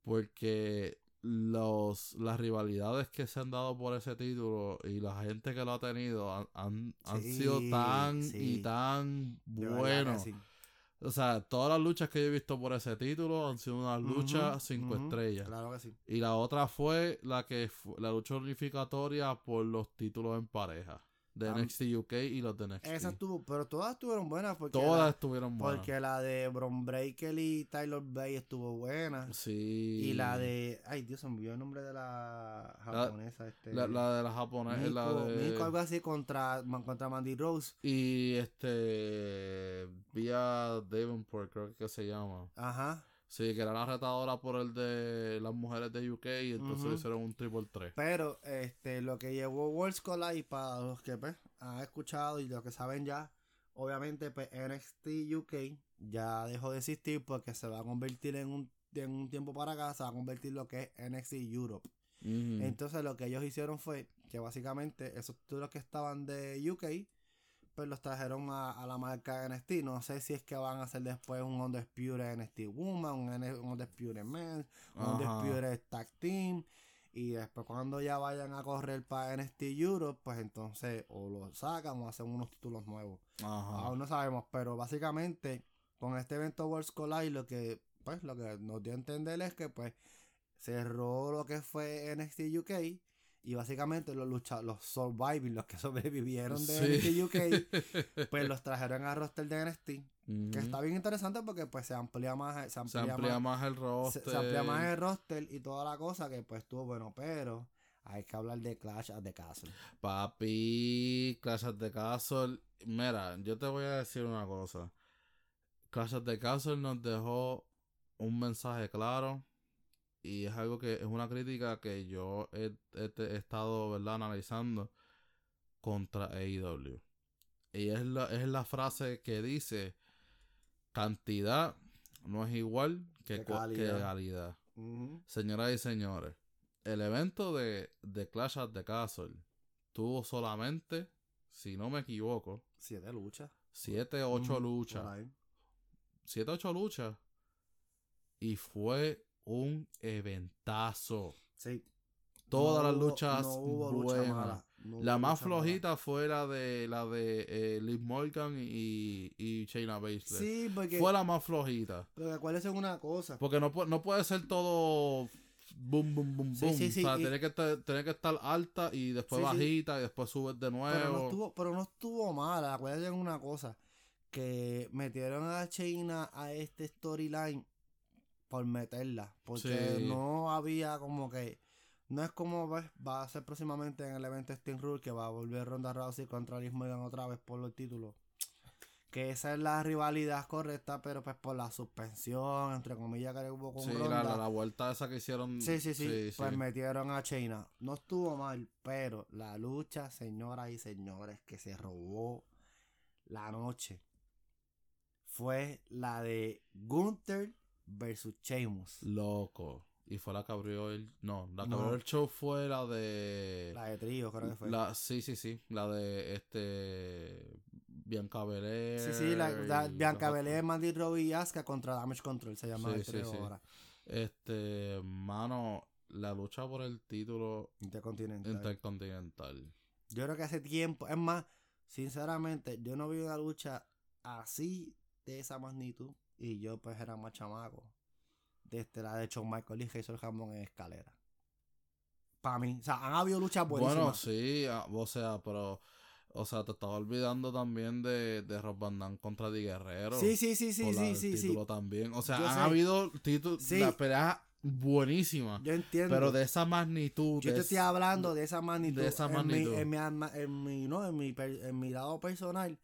Porque los, las rivalidades que se han dado por ese título y la gente que lo ha tenido han, han, han Sí, sido tan y tan buenos. O sea, todas las luchas que yo he visto por ese título han sido unas luchas cinco ujú. estrellas. Claro que sí. Y la otra fue la que la lucha unificatoria por los títulos en pareja. De Am- NXT UK y los de NXT. Esa estuvo, pero todas estuvieron buenas porque Todas la, estuvieron buenas. porque la de Bron Breaker y Tyler Bay estuvo buena. Sí. Y la de, ay Dios, se me olvidó el nombre de la japonesa este. La, la de la japonesa. Mico, La de... Mico, algo así contra, contra Mandy Rose. Y este. Vía Davenport, creo que se llama. Ajá. Sí, que era la retadora por el de las mujeres de UK y entonces hicieron un triple 3. Pero este lo que llevó Worlds Collide para los que pues, han escuchado y los que saben ya, obviamente pues NXT UK ya dejó de existir porque se va a convertir en un, en un tiempo para acá, se va a convertir lo que es NXT Europe. Entonces lo que ellos hicieron fue que básicamente esos títulos que estaban de UK, pues los trajeron a, a la marca NXT. No sé si es que van a hacer después un Undisputed NXT Woman, un, un Undisputed Men, un. Undisputed Tag Team. Y después cuando ya vayan a correr para NXT Europe, pues entonces o lo sacan o hacen unos títulos nuevos. Ajá. Aún no sabemos, pero básicamente con este evento Worlds Collide lo que pues lo que nos dio a entender es que pues cerró lo que fue NXT UK y básicamente los lucha los surviving, los que sobrevivieron de Sí. UK, pues los trajeron al roster de NXT, que está bien interesante porque pues se amplía más se Se amplía, amplía más, más el roster. se amplía más el roster y toda la cosa que pues estuvo bueno, pero hay que hablar de Clash at the Castle. Papi, Clash of the Castle. Mira, yo te voy a decir una cosa. Clash of the Castle nos dejó un mensaje claro. Y es algo que es una crítica que yo he, he- he estado ¿verdad? analizando contra AEW. Y es la, es la frase que dice: cantidad no es igual que, calidad. Señoras y señores, el evento de, de Clash at the Castle tuvo solamente, si no me equivoco, Siete luchas. 7 8 Ujú, luchas. 7 8 luchas. Y fue un eventazo. Sí. Todas No las hubo- luchas no hubo lucha buenas. mala, no La más mala. flojita fue la de la de eh, Liv Morgan y, y Shayna Baszler. Sí, porque, Fue la más flojita. porque acuérdense una cosa. Porque no, no puede ser todo boom, boom, boom, Sí, boom. sí, sí, o sea, tiene, que estar, tiene que estar alta y después bajita y después subes de nuevo. Pero no estuvo, pero no estuvo mala. Acuérdense una cosa. Que metieron a China a este storyline por meterla. Porque Sí. no había como que. No es como pues, va a ser próximamente en el evento Steam Rule que va a volver Ronda Rousey contra Liz Morgan otra vez por los títulos. Que esa es la rivalidad correcta, pero pues por la suspensión, entre comillas, que hubo con Sí, Ronda. la, la, la vuelta esa que hicieron. Sí, sí, sí, Pues sí. metieron a China. No estuvo mal, pero la lucha, señoras y señores, que se robó la noche fue la de Gunther versus Sheamus. Loco. Y fue la que abrió el. No, la que No. abrió el show fue la de. La de trío, creo que fue. la, sí, sí, sí. La de este. Bianca Belair. sí, sí, la, la- Bianca Belair, Mandy Rose y Asuka contra Damage Control, se llama Sí, el trío sí. ahora. Este. Mano, la lucha por el título Intercontinental. intercontinental. Yo creo que hace tiempo, es más, sinceramente, yo no vi una lucha así de esa magnitud y yo pues era más chamaco. Desde la de Shawn Michael y Jason Hammond en escalera. Para mí, o sea, han habido luchas buenísimas. Bueno, sí, ah, o sea, pero. O sea, te estaba olvidando también de, de Rob Van Dam contra Di Guerrero. sí, sí, sí, sí, por sí, sí, sí. título también. O sea, Yo han sé. habido títulos. Sí. La pelea buenísima. Yo entiendo. Pero de esa magnitud. yo te estoy es- hablando de esa magnitud. de esa en magnitud. mi, en mi, en mi, no, en mi, en mi lado personal.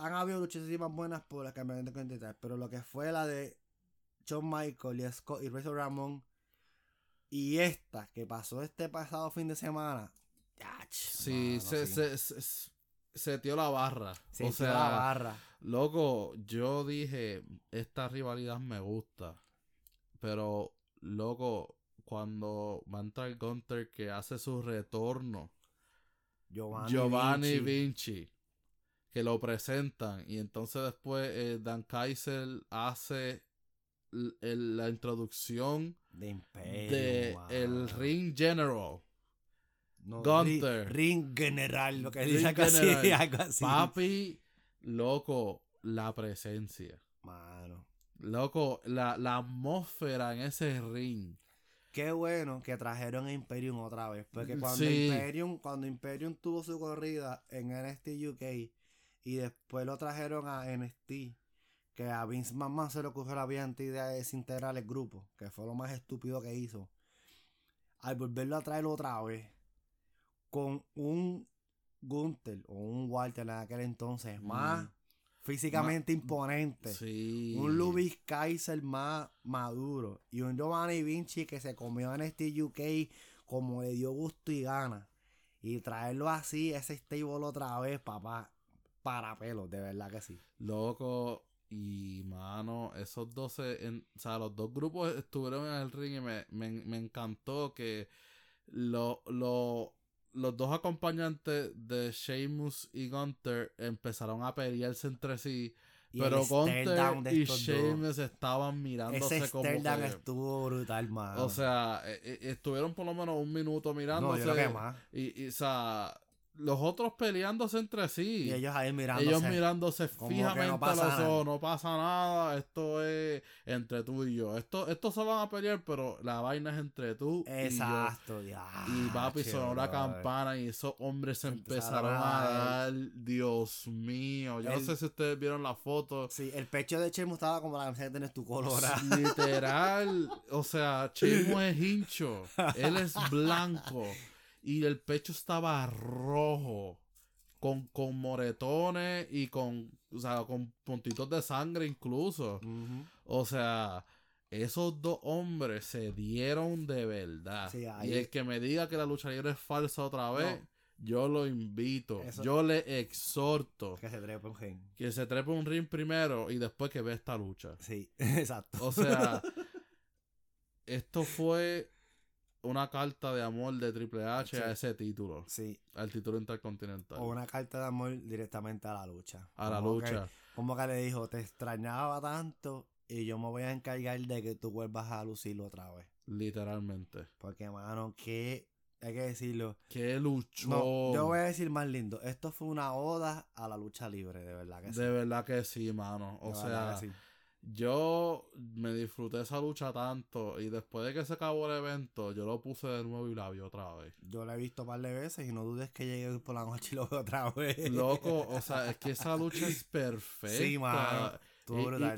Han habido luchísimas buenas por la campeonato continental. Pero lo que fue la de Shawn Michael y Scott y Razor Ramón. Y esta que pasó este pasado fin de semana. yach, Sí, mano, se, sí. Se, se, se dio la barra. Se o sea, la barra. Loco, yo dije, esta rivalidad me gusta. Pero, loco, cuando va a entrar Gunter que hace su retorno, Giovanni, Giovanni Vinci, Vinci, que lo presentan. Y entonces después eh, Dan Kaiser hace la introducción de Imperio. de el. Ring General. No, Gunther. Ring, ring General, lo que dice algo así, General. algo así. Papi, loco, la presencia. Mano. Loco, la, la atmósfera en ese ring. Qué bueno que trajeron a Imperium otra vez. Porque cuando Sí. Imperium, cuando Imperium tuvo su corrida en NXT UK y después lo trajeron a NXT, que a Vince McMahon se le ocurrió la brillante idea de desintegrar el grupo, que fue lo más estúpido que hizo. Al volverlo a traer otra vez, con un Gunther o un Walter en aquel entonces, más físicamente imponente. Sí. Un Lubis Kaiser más maduro. Y un Giovanni Vinci que se comió en este UK como le dio gusto y gana. Y traerlo así, ese stable otra vez, papá. Para pelos, de verdad que sí. Loco, y mano, esos dos, se- en- o sea, los dos grupos estuvieron en el ring y me, me, me encantó que lo, lo- los dos acompañantes de Sheamus y Gunter empezaron a pelearse entre sí. Y pero de y. Sheamus estaban mirándose Ese como que- estuvo brutal, mano. O sea, eh, eh, estuvieron por lo menos un minuto no, mirándose. yo creo que más. y, y, o sea, los otros peleándose entre sí. Y ellos ahí mirándose. Ellos mirándose fijamente no a pasa los nada. ojos, no pasa nada, esto es entre tú y yo. Esto, estos se van a pelear, pero la vaina es entre tú Exacto, y ya. yo. Y papi sonó la campana y esos hombres se empezaron a dar. Dios mío, yo no sé si ustedes vieron la foto. Sí, el pecho de Chemo estaba como la camiseta de tu colora. Literal, o sea, Chimo es hincho, él es blanco y el pecho estaba rojo, con, con moretones y con, o sea, con puntitos de sangre incluso. O sea, esos dos hombres se dieron de verdad. Sí, ahí- Y el que me diga que la lucha libre es falsa otra vez, No. yo lo invito, Eso- yo le exhorto Que se trepa un gen. que se trepe un ring primero y después que ve esta lucha. Sí, exacto. O sea, esto fue una carta de amor de Triple H a ese título, Sí, al título intercontinental. o una carta de amor directamente a la lucha. a la que- lucha. como que le dijo, te extrañaba tanto y yo me voy a encargar de que tú vuelvas a lucirlo otra vez. Literalmente. Porque, mano, que hay que decirlo. Qué luchón. No, yo voy a decir más lindo. Esto fue una oda a la lucha libre, de verdad que sí. De verdad que sí, mano. O De sea, que sí. Yo me disfruté esa lucha tanto y después de que se acabó el evento, yo lo puse de nuevo y la vi otra vez. Yo la he visto un par de veces y no dudes que llegue hoy por la noche y lo veo otra vez. Loco, o sea, es que esa lucha es perfecta. Sí, mano.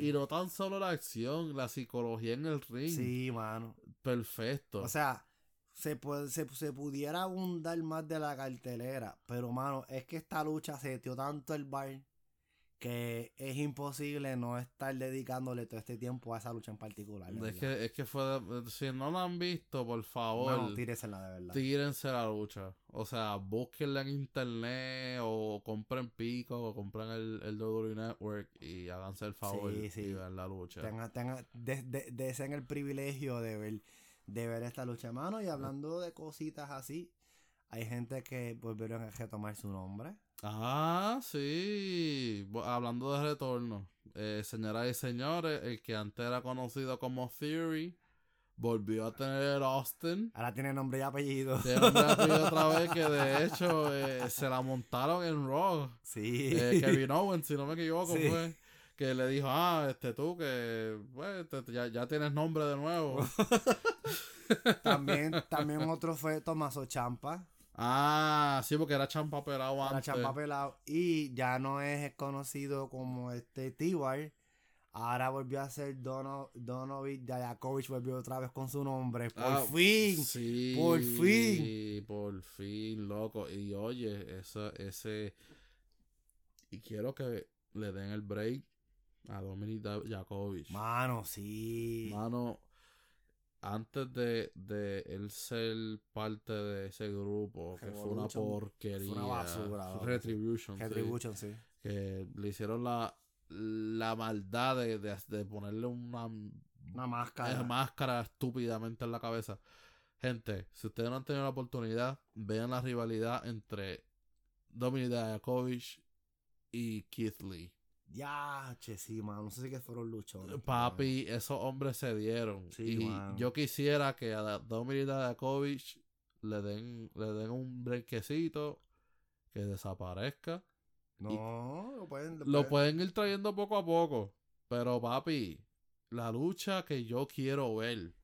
Y, y no tan solo la acción, la psicología en el ring. Sí, mano. Perfecto. O sea, se, puede, se, se pudiera abundar más de la cartelera, pero mano, es que esta lucha se dio tanto el bar que es imposible no estar dedicándole todo este tiempo a esa lucha en particular. es, verdad. que, es que fue. Si no la han visto, por favor, Mano, tíresela de verdad. tírense la lucha. O sea, búsquenla en internet o compren Pico o compren el, el WWE Network y háganse el favor Sí, sí. y vean la lucha. Tenga, tenga, de, de- deseen el privilegio de ver, de ver esta lucha, mano. Y hablando de cositas así, hay gente que volvieron a retomar su nombre. Ah, sí. Hablando de retorno. Eh, señoras y señores, el que antes era conocido como Theory volvió a tener el Austin. Ahora tiene nombre y apellido. Tiene nombre y apellido otra vez que de hecho eh, se la montaron en Raw. Sí. Eh, Kevin Owens, si no me equivoco, Sí. fue. Que le dijo, ah, este tú que pues, te- ya, ya tienes nombre de nuevo. también, también otro fue Tomaso Champa. Ah, sí, porque era champa pelado Era antes. Champa pelado. Y ya no es conocido como este T-Bar. Ahora volvió a ser Dono, Donovic Dayakovich, volvió otra vez con su nombre. Por Ah, fin. Sí, por fin. Por fin, loco. Y oye, ese, ese. Y quiero que le den el break a Dominic Jakovic. Mano, sí. Mano, antes de, de él ser parte de ese grupo, que fue una porquería. fue una basura. Retribution. sí, Retribution, sí. que le hicieron la la maldad de, de, de ponerle una, Una máscara. máscara estúpidamente en la cabeza. Gente, si ustedes no han tenido la oportunidad, vean la rivalidad entre Dominic Dijakovic y Keith Lee. Ya, che, sí, mano. No sé si que fueron luchones. Papi, esos hombres se dieron. Sí, y yo quisiera que a Dominic Dijakovic le den, le den un brequecito que desaparezca. No, lo pueden. Lo pueden ir trayendo poco a poco. Pero papi, la lucha que yo quiero ver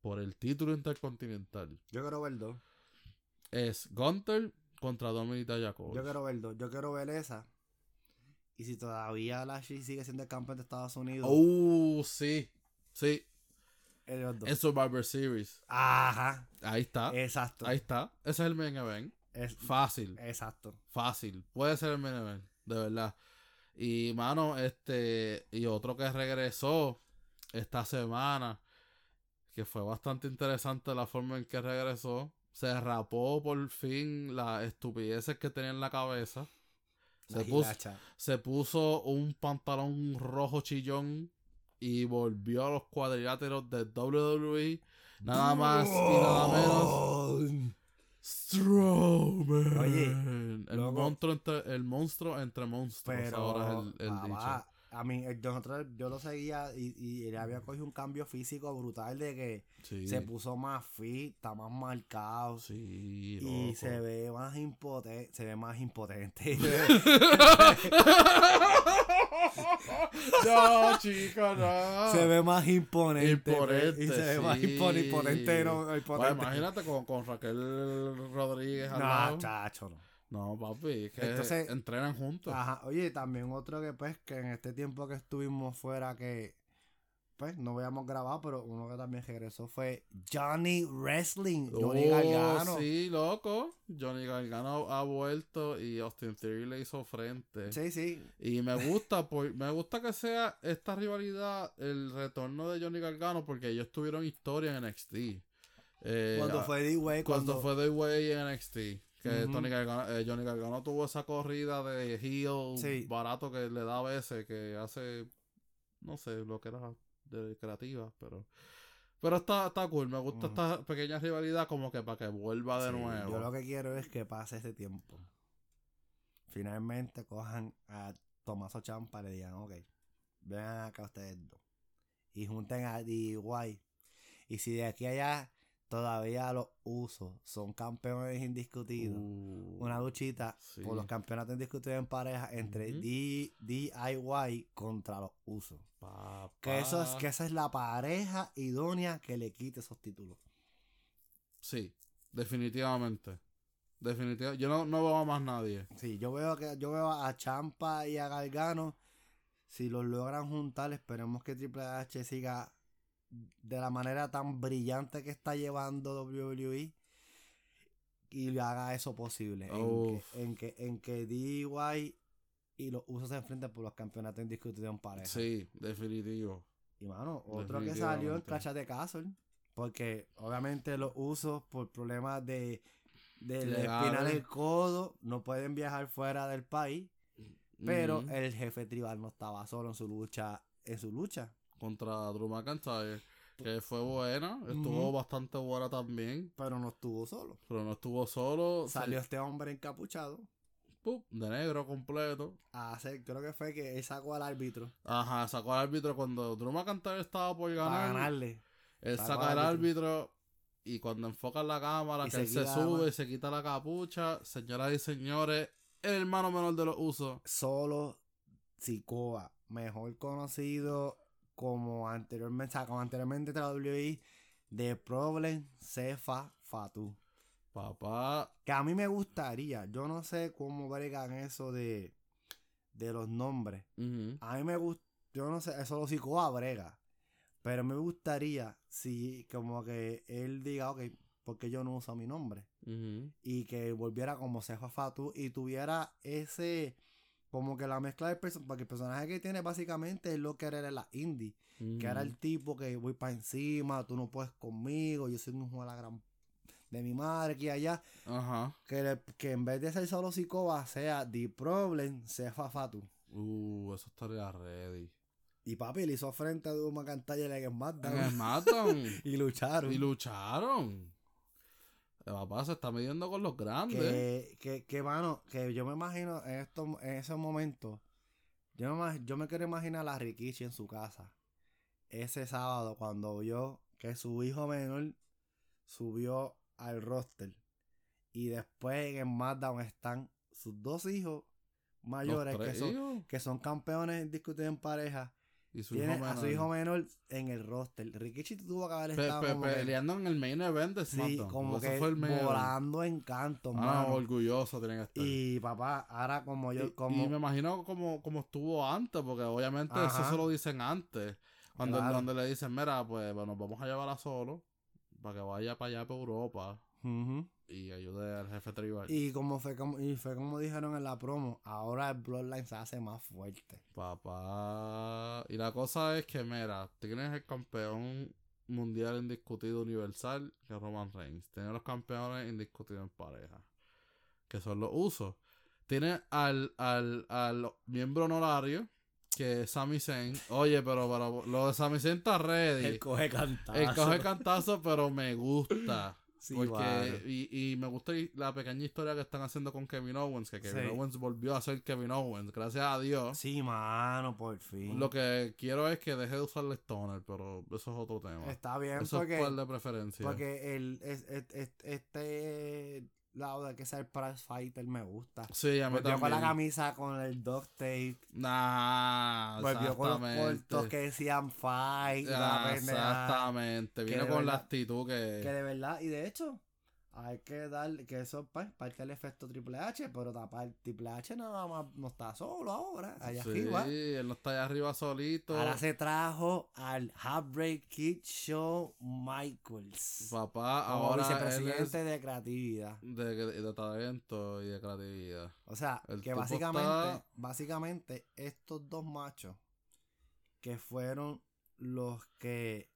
por el título intercontinental Yo quiero ver dos. es Gunther contra Dominic Dijakovic. Yo quiero ver dos. Yo quiero ver esa. Y si todavía Lashley sigue siendo el campeón de Estados Unidos, Uh, sí. Sí. En Survivor Series. Ajá. Ahí está. Exacto. Ahí está. Ese es el main event. Es- Fácil. exacto. Fácil. Puede ser el main event. De verdad. Y, mano, este. Y otro que regresó esta semana. Que fue bastante interesante la forma en que regresó. Se rapó por fin las estupideces que tenía en la cabeza. Se puso, hilacha. se puso un pantalón rojo chillón y volvió a los cuadriláteros de WWE. Nada más y nada menos. Strowman. Oye, el loco. monstruo entre el monstruo entre monstruos. Pero, ahora es el, dicho. A mí, eh, nosotros, yo lo seguía y, y él había cogido un cambio físico brutal de que Sí. se puso más fit, está más marcado. Sí, Y loco. se ve más impotente, se ve más impotente. no, chica, no. se ve más imponente. Imponente, Y se ve más impon- imponente. No, Bueno, impotente. imagínate con, con Raquel Rodríguez al No, lado. chacho, no. No, papi, es que Entonces- entrenan juntos. Ajá, oye, también otro que pues que en este tiempo que estuvimos fuera que pues no habíamos grabado, pero uno que también regresó fue Johnny Wrestling, Johnny Oh, Gargano. Sí, loco. Johnny Gargano ha vuelto y Austin Theory le hizo frente. Sí, sí. Y me gusta, por- me gusta que sea esta rivalidad el retorno de Johnny Gargano porque ellos tuvieron historia en NXT. Eh, Cuando fue D-Way, cuando, cuando, fue The Way en NXT. Que. Tony Gargano- eh, Johnny Gargano tuvo esa corrida de heel Sí. barato que le da a veces, que hace, no sé, lo que era de creativa, pero... Pero está, está cool, me gusta esta pequeña rivalidad como que para que vuelva de Sí, nuevo. Yo lo que quiero es que pase este tiempo. Finalmente cojan a Tomaso Champa y le digan, ok, vengan acá ustedes dos. Y junten a DIY. Y si de aquí a allá todavía los usos son campeones indiscutidos. Uh, Una luchita sí. por los campeonatos indiscutidos en pareja entre DIY contra los usos. papá. Que eso es, que esa es la pareja idónea que le quite esos títulos. Sí, definitivamente. Definitivamente. Yo no, no veo a más nadie. Sí, yo veo que yo veo a Champa y a Gargano. Si los logran juntar, esperemos que Triple H siga de la manera tan brillante que está llevando WWE y le haga eso posible. En que, en que, en que DIY y los usos se enfrenten por los campeonatos en pareja. Sí, definitivo. Y mano, otro que salió en. Clash de Castle. Porque obviamente los usos por problemas de, de la Legales. espina del codo no pueden viajar fuera del país. Pero Ujú. el jefe tribal no estaba solo en su lucha. En su lucha. Contra Drew McIntyre. Que fue buena. Estuvo bastante buena también. Pero no estuvo solo. Pero no estuvo solo. se- Salió este hombre encapuchado. ¡pup! de negro completo. A hacer, creo que fue que él sacó al árbitro. Ajá, sacó al árbitro cuando Drew McIntyre estaba por Para ganar. ganarle. Él saca al árbitro y cuando enfocan la cámara, Y que se él se sube y se quita la capucha. Señoras y señores, el hermano menor de los usos. Solo Sikoa. Mejor conocido como anteriormente, o sea, como anteriormente de la WWE. De Problem Cefa Fatu. Papá, Que a mí me gustaría. Yo no sé cómo bregan eso de, de los nombres. A mí me gusta, yo no sé, eso lo Sikoa brega. Pero me gustaría si como que él diga, ok, porque yo no uso mi nombre. Y que volviera como Cefa Fatu y tuviera ese, como que la mezcla de personajes, porque el personaje que tiene básicamente es lo que era la indie. Que era el tipo que voy para encima, tú no puedes conmigo, yo soy un hijo de la gran de mi madre aquí y allá. Ajá. Que, le- que en vez de ser solo Sikoa sea The Problem, Cefa Fatu. Uh, eso estaría ready. Y papi le hizo frente a Drew McIntyre en SmackDown. el SmackDown. y lucharon. y lucharon. El papá se está midiendo con los grandes. que, que, que, mano, que yo me imagino en, estos, en esos momentos, yo me, yo me quiero imaginar a Rikichi en su casa. Ese sábado cuando vio que su hijo menor subió al roster. Y después en SmackDown están sus dos hijos mayores que son, hijos. que son campeones indiscutidos en pareja. Y su Tiene hijo a su menor. hijo menor en el roster. Rikichi tuvo que haber Pe- estado pe- como que- peleando en el main event de sí, como que fue el volando en canto, Ah, mano. orgulloso tiene que estar. Y papá, ahora como yo, Y- como y me imagino como, como estuvo antes, porque obviamente eso se lo dicen antes. Cuando, Claro. donde le dicen, mira, pues bueno, vamos a llevar a solo para que vaya para allá, para Europa Ujú. Y ayude al jefe tribal. y como fue como y fue como dijeron en la promo, ahora el Bloodline se hace más fuerte. Papá. Y la cosa es que, mira, tienes el campeón mundial indiscutido universal, que es Roman Reigns. Tienes los campeones indiscutidos en pareja, que son los usos. Tienes al, al, al miembro honorario, que es Sami Zayn. Oye, pero, pero lo de Sami Zayn está ready. coge cantazo. El coge cantazo, pero me gusta. Sí, porque, y, y me gusta la pequeña historia que están haciendo con Kevin Owens, que Kevin Sí. Owens volvió a ser Kevin Owens, gracias a Dios. Sí, mano, por fin. Lo que quiero es que deje de usar el stoner, pero eso es otro tema. Está bien eso porque es cual de preferencia. porque el es, es- es- este lado de que sea el prize fighter me gusta. sí, a mí Volvió con la camisa con el duct tape. Nah, Volvió con los cortos que decían fight. Ah, exactamente. Vino con la actitud que... Que de verdad, y de hecho, hay que dar, que eso pues, parte del efecto Triple H, pero tapar Triple H nada más no está solo ahora, allá sí, arriba. él no está allá arriba solito. Ahora se trajo al Heartbreak Kid Show Michaels. Papá, como ahora él es vicepresidente de creatividad. de, de talento y de creatividad. O sea, El que básicamente, está- básicamente, estos dos machos que fueron los que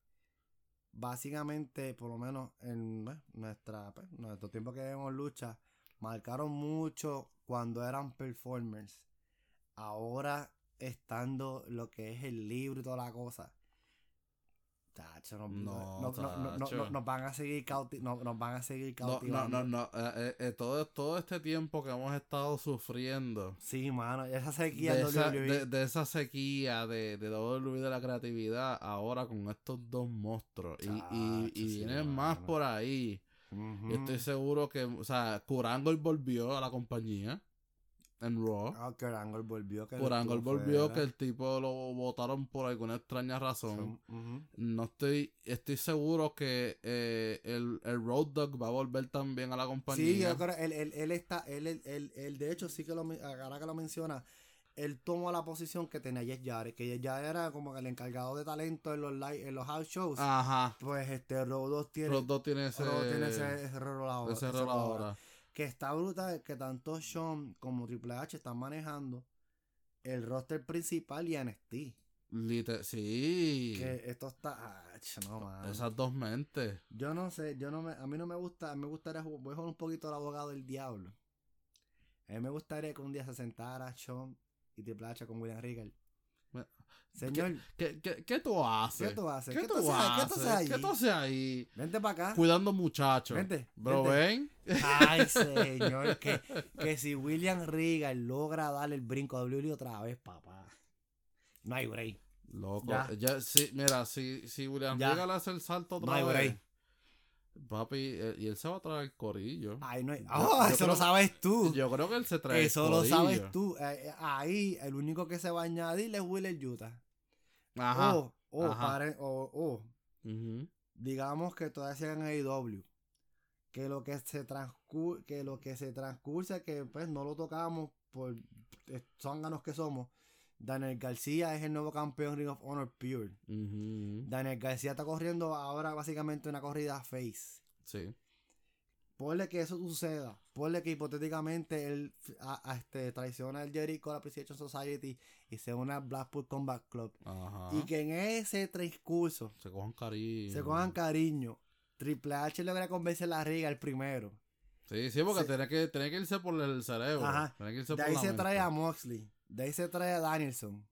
básicamente, por lo menos en nuestra, pues, nuestro tiempo que vemos lucha, marcaron mucho cuando eran performers. Ahora estando lo que es el libro y toda la cosa. Tacho, nos, No, no- no- no- no- tacho. no- nos van a seguir cauti- no- nos van a seguir No, no, cautivando. no, no. eh, eh, eh, todo, todo este tiempo que hemos estado sufriendo Sí, mano, esa sequía de esa, WWE. de, de esa sequía de, de WWE de la creatividad ahora con estos dos monstruos. Y, y, Chacho, y sí, vienen más por ahí. Ujú. Y estoy seguro que, o sea, Kurangle volvió a la compañía en Raw. Ah, que Angle volvió. Que estuvo volvió que el tipo lo votaron por alguna extraña razón. No estoy, estoy seguro que eh, el, el Road Dog va a volver también a la compañía. Sí, yo creo él, él, él está, él, él, él, él, de hecho sí que lo, ahora que lo menciona, él tomó la posición que tenía Jeff Jarrett, que Jeff Jarrett era como el encargado de talento en los live, en los house shows. Ajá. Pues este Rodos tiene, Road Dog tiene ese, Rodos tiene ese, ese rol ahora. ese ese rol rol ahora. ahora. Que está brutal, que tanto Sean como Triple H están manejando el roster principal y NXT. Lite- sí. Que esto está. ah, ch, no. Esas dos mentes. Yo no sé, yo no me, a mí no me gusta, me gustaría jugar, voy a jugar un poquito al abogado del diablo. A mí me gustaría que un día se sentara Sean y Triple H con William Regal. Señor, ¿Qué, qué, qué tú haces? ¿qué tú haces? ¿Qué, ¿Qué tú tú haces? ¿Qué tú haces? haces ahí? ¿Qué tú haces ahí? vente para acá. Cuidando muchachos. Vente, Bro, ven. Ay, señor, que, que si William Regal logra darle el brinco a WWE otra vez, papá. No hay break. Loco. Ya. Ya. sí, mira, si, si William Ya. Regal hace el salto otra No hay vez. Papi, eh, y él se va a traer el corillo. Ay, no hay. Yo- ¡Ah! yo eso lo sabes tú. Yo creo que él se trae Eso el lo corillo. sabes tú. Eh, eh, ahí, el único que se va a añadir es Willer Utah. Ajá. O, o, ajá. pare- o, o, Ujú. digamos que todavía en AEW. Que lo que se transcurre, que lo que se transcurse, que pues no lo tocamos por zánganos que somos. Daniel García es el nuevo campeón Ring of Honor Pure. Daniel García está corriendo ahora básicamente una corrida face. Sí. Ponle que eso suceda. Ponle que hipotéticamente él a, a este, traiciona el Jericho la Appreciation Society y se une al Blackpool Combat Club. Ajá. Y que en ese transcurso Se cojan cariño. se cojan cariño. Triple H logra convencer a Riga el primero. Sí, sí, porque Se- tiene, que, tiene que irse por el cerebro. Ajá. Tiene que irse De por ahí la se mente. trae a Moxley. De ahí se trae a Danielson.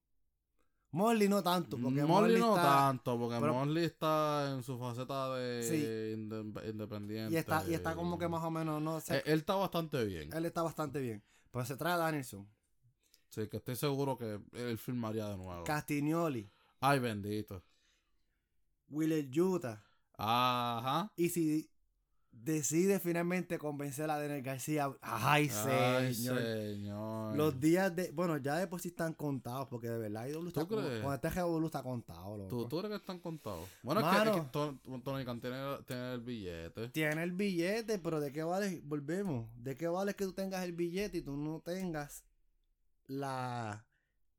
Morley no tanto, porque Morley no está- tanto, porque pero- Morley está en su faceta de Sí. independiente. Y está, y está como que más o menos, no sé. Eh, Él está bastante bien. él está bastante bien. Pero se trae a Danielson. Sí, que estoy seguro que él firmaría de nuevo. Castignoli. Ay, bendito. Willer Utah. Ajá. Y si decide finalmente convencer a Daniel García. Ay, Ay, señor. señor. Los días de. Bueno, ya de por sí están contados, porque de verdad IW está, con este GW está contado. loco. ¿Tú, tú crees que están contados? Bueno, es que- es que, Ton- Tony Khan tiene, tiene el billete. Tiene el billete, pero ¿de qué vale? Volvemos. ¿De qué vale que tú tengas el billete y tú no tengas la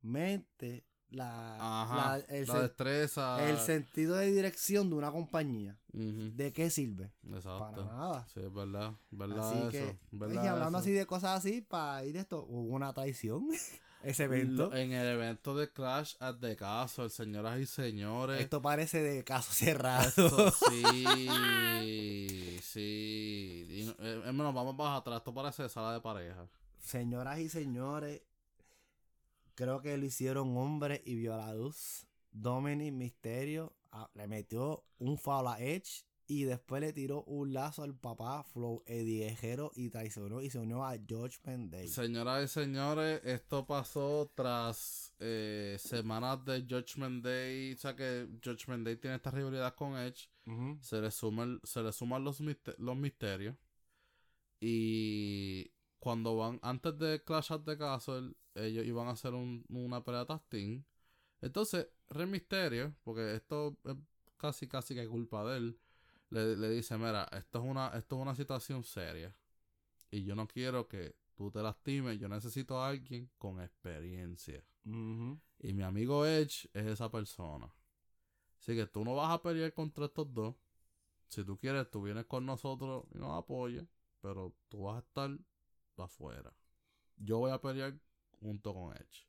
mente, la, Ajá. la- el, la destreza. el sentido de dirección de una compañía? ¿De qué sirve? Exacto. Para nada. Sí, es verdad. Verdad Así eso. que, verdad y hablando eso. así de cosas así, para ir esto, hubo una traición. Ese evento. En el evento de Clash at the Castle, señoras y señores. Esto parece de caso cerrado. Esto sí, sí. Y, eh, vamos más atrás. Esto parece de sala de pareja. Señoras y señores, creo que lo hicieron hombre y vio la luz. Dominic Misterio ah, le metió un foul a Edge y después le tiró un lazo al papá Flow Ediejero y traicionó y se unió a George Day. Señoras y señores, esto pasó tras eh, semanas de Judgment Day. O sea que Judgment Day tiene esta rivalidad con Edge. Se le, suma el- se le suman los misterios. Y cuando van, antes de Clash at the Castle, ellos iban a hacer un- una pelea tag team. Entonces, Rey Misterio, porque esto es casi casi que culpa de él, le, le dice, mira, esto es una, esto es una situación seria. Y yo no quiero que tú te lastimes, yo necesito a alguien con experiencia. Y mi amigo Edge es esa persona. Así que tú no vas a pelear contra estos dos. Si tú quieres, tú vienes con nosotros y nos apoyas. Pero tú vas a estar afuera. Yo voy a pelear junto con Edge.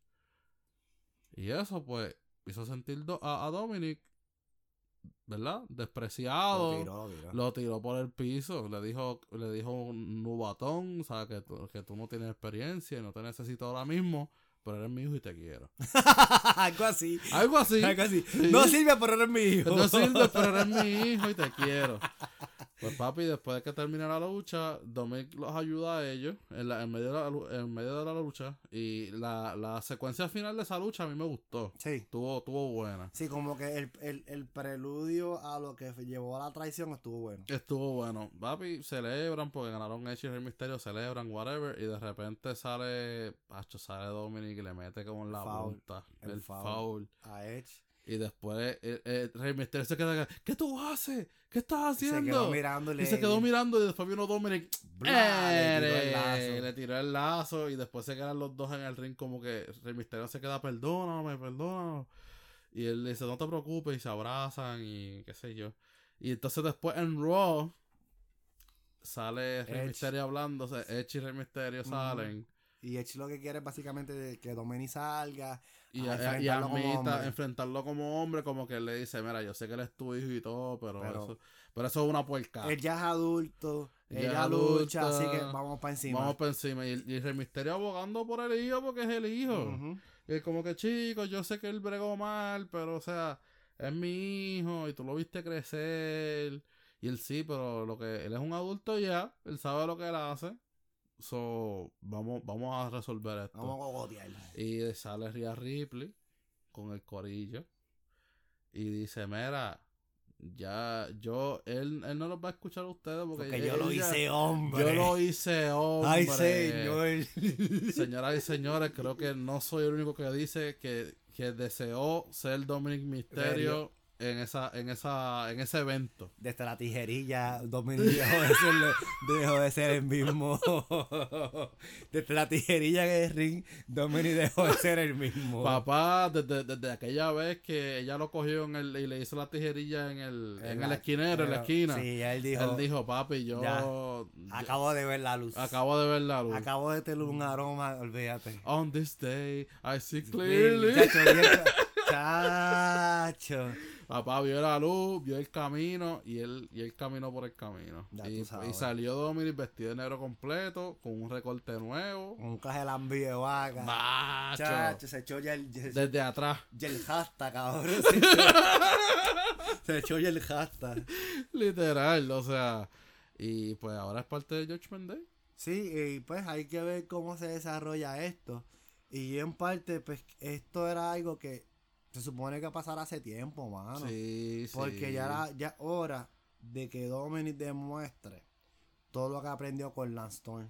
Y eso, pues, hizo sentir a, a Dominic, ¿verdad? Despreciado. Lo tiró, lo tiró. Lo tiró por el piso, le dijo, le dijo un nubatón, sabes que tú, que tú no tienes experiencia y no te necesito ahora mismo, pero eres mi hijo y te quiero. Algo así. Algo así. Algo así. Sí. No sirve, pero eres mi hijo. No sirve, pero eres mi hijo y te quiero. Pues papi, después de que termine la lucha, Dominic los ayuda a ellos en, la- en, medio, de la, en medio de la lucha. Y la, la secuencia final de esa lucha a mí me gustó. Sí. Estuvo, estuvo buena. Sí, como que el, el, el preludio a lo que llevó a la traición estuvo bueno. Estuvo bueno. Papi, celebran porque ganaron Edge y Rey Misterio, celebran, whatever. Y de repente sale, Pacho, sale Dominic y le mete como en la Foul. punta. El El, foul. foul. A Edge. Y después eh, eh, Rey Misterio se queda, ¿qué tú haces? ¿Qué estás Se haciendo? quedó mirándole. Y se quedó mirando y después vino Dominic. Bla, le tiró el ¡Eh! lazo. Le tiró el lazo y después se quedan los dos en el ring como que Rey Misterio se queda, perdóname, perdóname. Y él le dice, no te preocupes y se abrazan y qué sé yo. Y entonces después en Raw sale Rey Edge. Misterio hablando, o sea, Edge y Rey Misterio salen. Y Edge lo que quiere es básicamente que Dominic salga. Y, a a- y enfrentarlo como hombre. enfrentarlo como hombre, como que él le dice, mira, yo sé que él es tu hijo y todo, pero, Pero- eso, pero eso es una puerca. Él ya es adulto. Ya lucha, así que vamos para encima. Vamos por encima. Y, y Rey Misterio abogando por el hijo porque es el hijo. Ujú. Y es como que, chicos, yo sé que él bregó mal, pero, o sea, es mi hijo y tú lo viste crecer. Y él sí, pero lo que él es un adulto ya, él sabe lo que él hace. So, vamos, vamos a resolver esto. Vamos a. Y sale Rhea Ripley con el corillo. Y dice, mira, ya, yo, él, él no los va a escuchar a ustedes porque, yo lo hice hombre. Yo lo hice hombre. Ay, señor. Señoras y señores, creo que no soy el único que dice que, que deseó ser Dominic Mysterio en esa, en esa, en ese evento. Desde la tijerilla, Dominic dejó de ser, dejó de ser el mismo. Desde la tijerilla en el ring, Dominic dejó de ser el mismo. Papá, desde, desde aquella vez que ella lo cogió en el, y le hizo la tijerilla en el, en, el la- esquinero, en la esquina. Sí, él dijo, Él dijo, papi, yo Ya. acabo de ver la luz. acabo de ver la luz. Acabo de tener un aroma, olvídate. On this day, I see clearly. Chacho. Papá vio la luz, vio el camino y él, y él caminó por el camino. Y, y salió Dominic vestido de negro completo, con un recorte nuevo. Un cajelambí de vaca. Macho. Chacho, se echó ya el, Desde atrás. ya el hashtag, cabrón. Se echó, se echó ya el hashtag. Literal, o sea. Y pues ahora es parte de Judgment Day. Sí, y pues hay que ver cómo se desarrolla esto. Y en parte, pues esto era algo que se supone que pasara hace tiempo, mano. sí, sí. Porque ya era ya hora de que Dominic demuestre todo lo que aprendió con Lance Storm.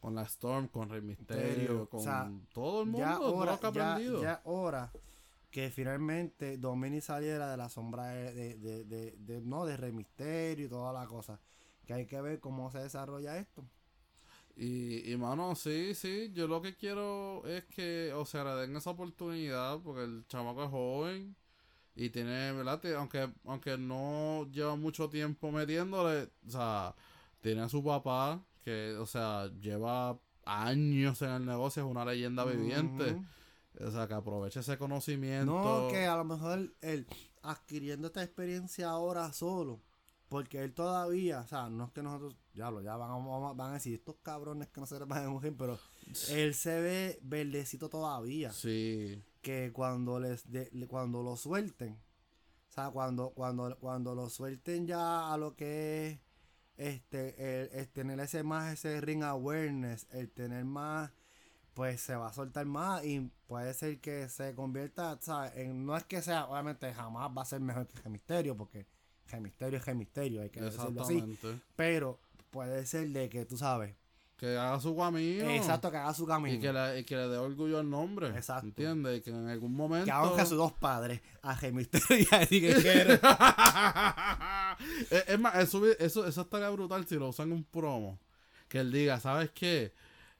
Con la Storm, con Rey Misterio, con o sea, todo el mundo, Ya todo hora, lo que ha ya, aprendido. ya hora que finalmente Dominic saliera de la sombra de, de, de, de- de- no, de Rey Misterio y toda la cosa. Que hay que ver cómo se desarrolla esto. Y, y mano, sí, sí, yo lo que quiero es que, o sea, le den esa oportunidad, porque el chamaco es joven y tiene, ¿verdad? Aunque, aunque no lleva mucho tiempo metiéndole, o sea, tiene a su papá, que, o sea, lleva años en el negocio, es una leyenda viviente. O sea, que aproveche ese conocimiento. No, que a lo mejor él adquiriendo esta experiencia ahora solo, porque él todavía, o sea, no es que nosotros, ya lo, ya van, a- van a- decir estos cabrones que no se a mujer, pero él se ve verdecito todavía, Sí, que cuando les de- cuando lo suelten, o sea, cuando cuando cuando lo suelten ya a lo que es este el, el tener ese más ese ring awareness, el tener más pues se va a soltar más y puede ser que se convierta, ¿sabes? En, no es que sea, obviamente jamás va a ser mejor que Misterio, porque Misterio es Misterio, hay que decirlo así. Pero puede ser de que, tú sabes, Que haga su camino. exacto, que haga su camino. Y que, le, y que le dé orgullo al nombre. Exacto. ¿Entiendes? Que en algún momento. Que haga a sus dos padres, a Rey Misterio y a Eddie Guerrero. es, es más, eso, eso, eso estaría brutal si lo usan en un promo. Que él diga, ¿sabes qué?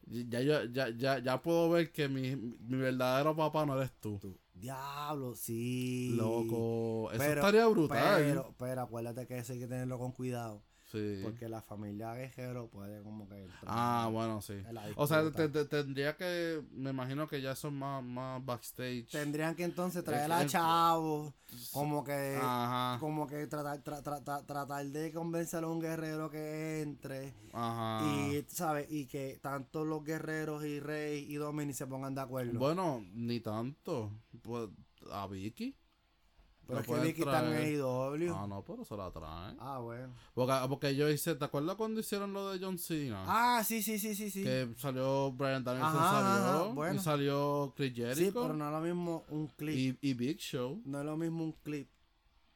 Ya, yo, ya, ya, ya puedo ver que mi, mi verdadero papá no eres tú. Diablo, sí. Loco. Eso Pero- estaría brutal. Pero, pero acuérdate que eso hay que tenerlo con cuidado. Sí. Porque la familia Guerrero puede como que... Ah, bueno, sí. O sea, te- te- tendría que. Me imagino que ya son más, más backstage. Tendrían que entonces traer El- a Chavo, como que... Ajá. Como que tratar, tra- tra- tra- tratar de convencer a un guerrero que entre. Ajá. Y, ¿sabes? Y que tanto los guerreros y Rey y Dominic se pongan de acuerdo. Bueno, ni tanto. Pues, a Vicky. Pero es que Vicky está en traer. AEW. Ah, no, pero se la traen. Ah, bueno. Porque, porque yo hice, ¿te acuerdas cuando hicieron lo de John Cena? Ah, sí, sí, sí, sí, sí. Que salió Brian Danielson salió ajá, bueno. y salió Chris Sí, Jericho pero no es lo mismo un clip. y, y Big Show. No es lo mismo un clip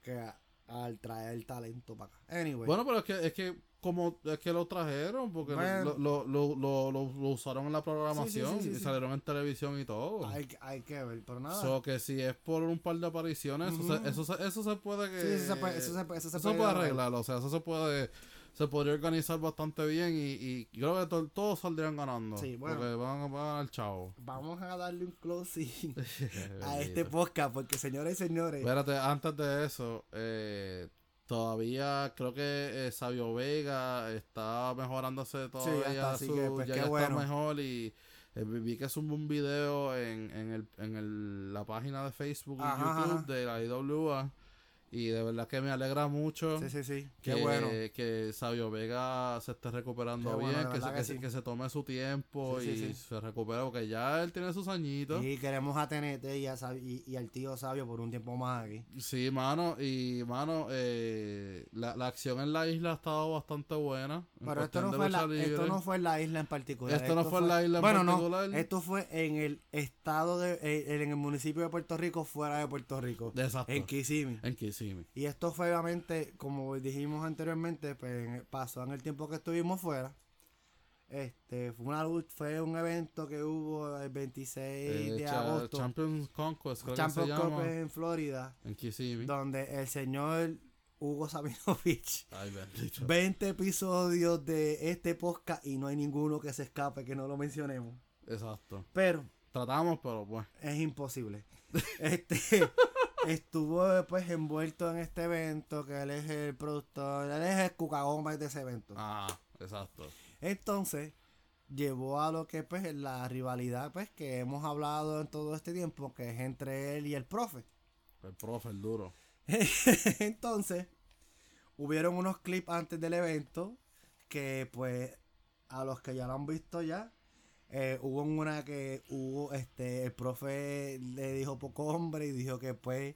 que al traer talento para acá. Anyway. Bueno, pero es que, es que como es que lo trajeron, porque lo- Bueno. lo, lo, lo, usaron en la programación sí, sí, y salieron en televisión y todo. hay, que- hay que ver, pero nada. So que si es por un par de apariciones, eso, se, eso, se, eso se puede que... Eso se puede- eso se puede- eso se puede puede arreglar. o sea, eso se puede... Se podría organizar bastante bien y, y creo que to- todos saldrían ganando. Sí, bueno. Porque van, a- van a ganar chavo. Vamos a darle un closing a este podcast, porque señores y señores. Espérate, antes de eso, eh, todavía creo que eh, Sabio Vega está mejorándose todavía. está, así su- que, pues, ya, qué ya bueno. está mejor y eh, vi que subió un video en, en, el, en el, la página de Facebook y Ajá, YouTube ajá. de la IWA. Y de verdad que me alegra mucho. sí, sí, sí. Que, bueno. que Sabio Vega se esté recuperando bueno, bien, que, se, que, que se, sí. que se tome su tiempo Sí, y sí. se recupere, porque ya él tiene sus añitos. Y queremos a TNT y, a Sab- y, y al tío Sabio por un tiempo más aquí. Sí, mano, y mano, eh, la, la acción en la isla ha estado bastante buena. en Pero esto no, fue la, esto no fue en la isla en particular. Esto no fue en la isla en bueno, particular. no. Esto fue en el estado de. eh, en el municipio de Puerto Rico, fuera de Puerto Rico. Exacto. En Kissimmee. En Kissimmee. Y esto fue obviamente, como dijimos anteriormente, pues pasó en el tiempo que estuvimos fuera. Este, fue una fue un evento que hubo el 26 Eh, de Cha- agosto. Champions Conquest, creo que Champions se llama. en Florida, En Kissimmee. donde el señor Hugo Sabinovich, Ay, bendito. 20 episodios de este podcast y no hay ninguno que se escape que no lo mencionemos. Exacto. Pero Tratamos, pero pues. es imposible. este estuvo pues envuelto en este evento, que él es el productor, él es el cucagoma de ese evento. Ah, exacto. Entonces, llevó a lo que pues la rivalidad pues que hemos hablado en todo este tiempo, que es entre él y el profe. El profe, el duro. Entonces, hubieron unos clips antes del evento que pues a los que ya lo han visto ya, eh, hubo una que hubo, este, el profe le dijo poco hombre y dijo que pues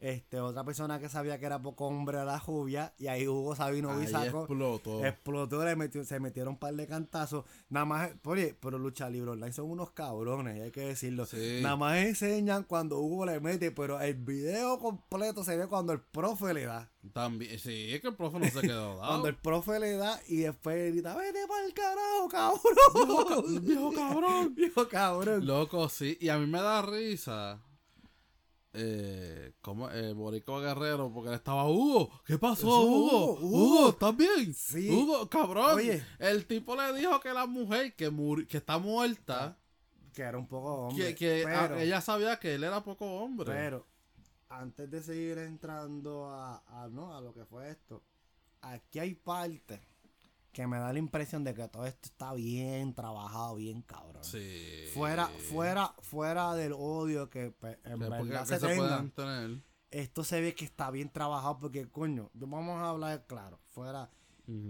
este, otra persona que sabía que era poco hombre era la Jubia, y ahí Hugo Sabino Bisaco explotó. explotó, le metió- se metieron un par de cantazos. Nada más, oye, pero Lucha Libre Online son unos cabrones, hay que decirlo. Sí. Nada más enseñan cuando Hugo le mete, pero el video completo se ve cuando el profe le da. También, sí, es que el profe no se quedó dado. Cuando el profe le da y después grita, vete para el carajo, cabrón. Viejo cabrón. Viejo cabrón. Loco, sí. Y a mí me da risa. Eh, como el Borico Guerrero, porque él estaba Hugo. ¿Qué pasó, Hugo? Hugo, Hugo. ¿estás bien? Sí. Hugo, cabrón. Oye. El tipo le dijo que la mujer que, muri- que está muerta, Que era un poco hombre. que, que a- pero, ella sabía que él era poco hombre. pero, antes de seguir entrando a, a, ¿no? a lo que fue esto, aquí hay partes que me da la impresión de que todo esto está bien trabajado, bien cabrón. sí. Fuera, fuera, fuera del odio que pues, en verdad se, se tenga, pueden tener. esto se ve que está bien trabajado porque, coño, vamos a hablar claro, fuera,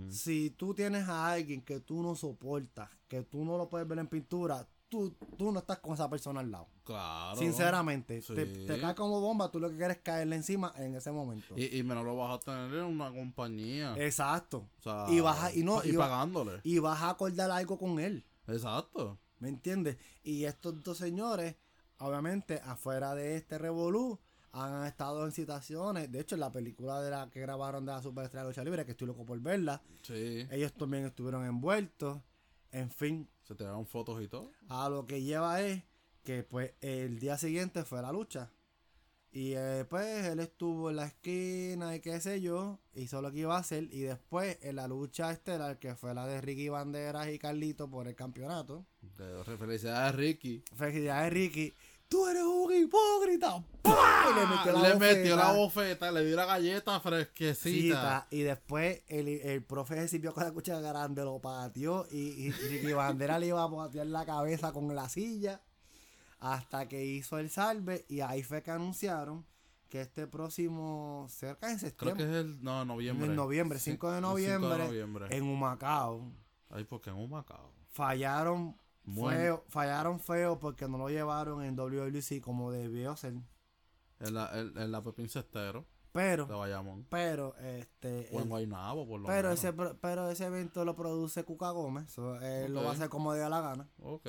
si tú tienes a alguien que tú no soportas, que tú no lo puedes ver en pintura, tú, tú no estás con esa persona al lado. Claro. Sinceramente, te, Sí. te cae como bomba, tú lo que quieres es caerle encima en ese momento. Y, y menos lo vas a tener en una compañía. Exacto. o sea, y vas a- y no, y, pagándole. Y vas a acordar algo con él, Exacto. ¿me entiendes? Y estos dos señores, obviamente, afuera de este revolú, han estado en situaciones. De hecho, en la película de la que grabaron de la Superestrella de Lucha Libre, que estoy loco por verla, Sí. ellos también estuvieron envueltos. En fin, Se tiraron fotos y todo. a lo que lleva es que pues el día siguiente fue la lucha. Y eh, pues él estuvo en la esquina y qué sé yo, hizo lo que iba a hacer. Y después en la lucha estelar, que fue la de Ricky Banderas y Carlito por el campeonato. De- Felicidades, Ricky. Felicidades Ricky, tú eres un hipócrita. ¡Pah! Y le metió la le bofeta. metió la bofeta, le dio la galleta fresquecita. Cita, y después el, el profe sirvió con la cuchara grande, lo pateó y, y Bandera le iba a patear la cabeza con la silla hasta que hizo el salve y ahí fue que anunciaron que este próximo, cerca de Creo septiembre, que es el. No, noviembre. en noviembre, Sí, 5 de el 5 noviembre, de noviembre. en Humacao, Ay, porque en un Macao. fallaron feo, fallaron feo porque no lo llevaron en WWC como debió ser, En la, en, en la Pepín Cestero de pero, Bayamón. pero, este, O en el- Guaynabo, por lo Pero menos. ese, pero ese evento lo produce Cuca Gómez. so, él lo va a hacer como dé la gana. Ok.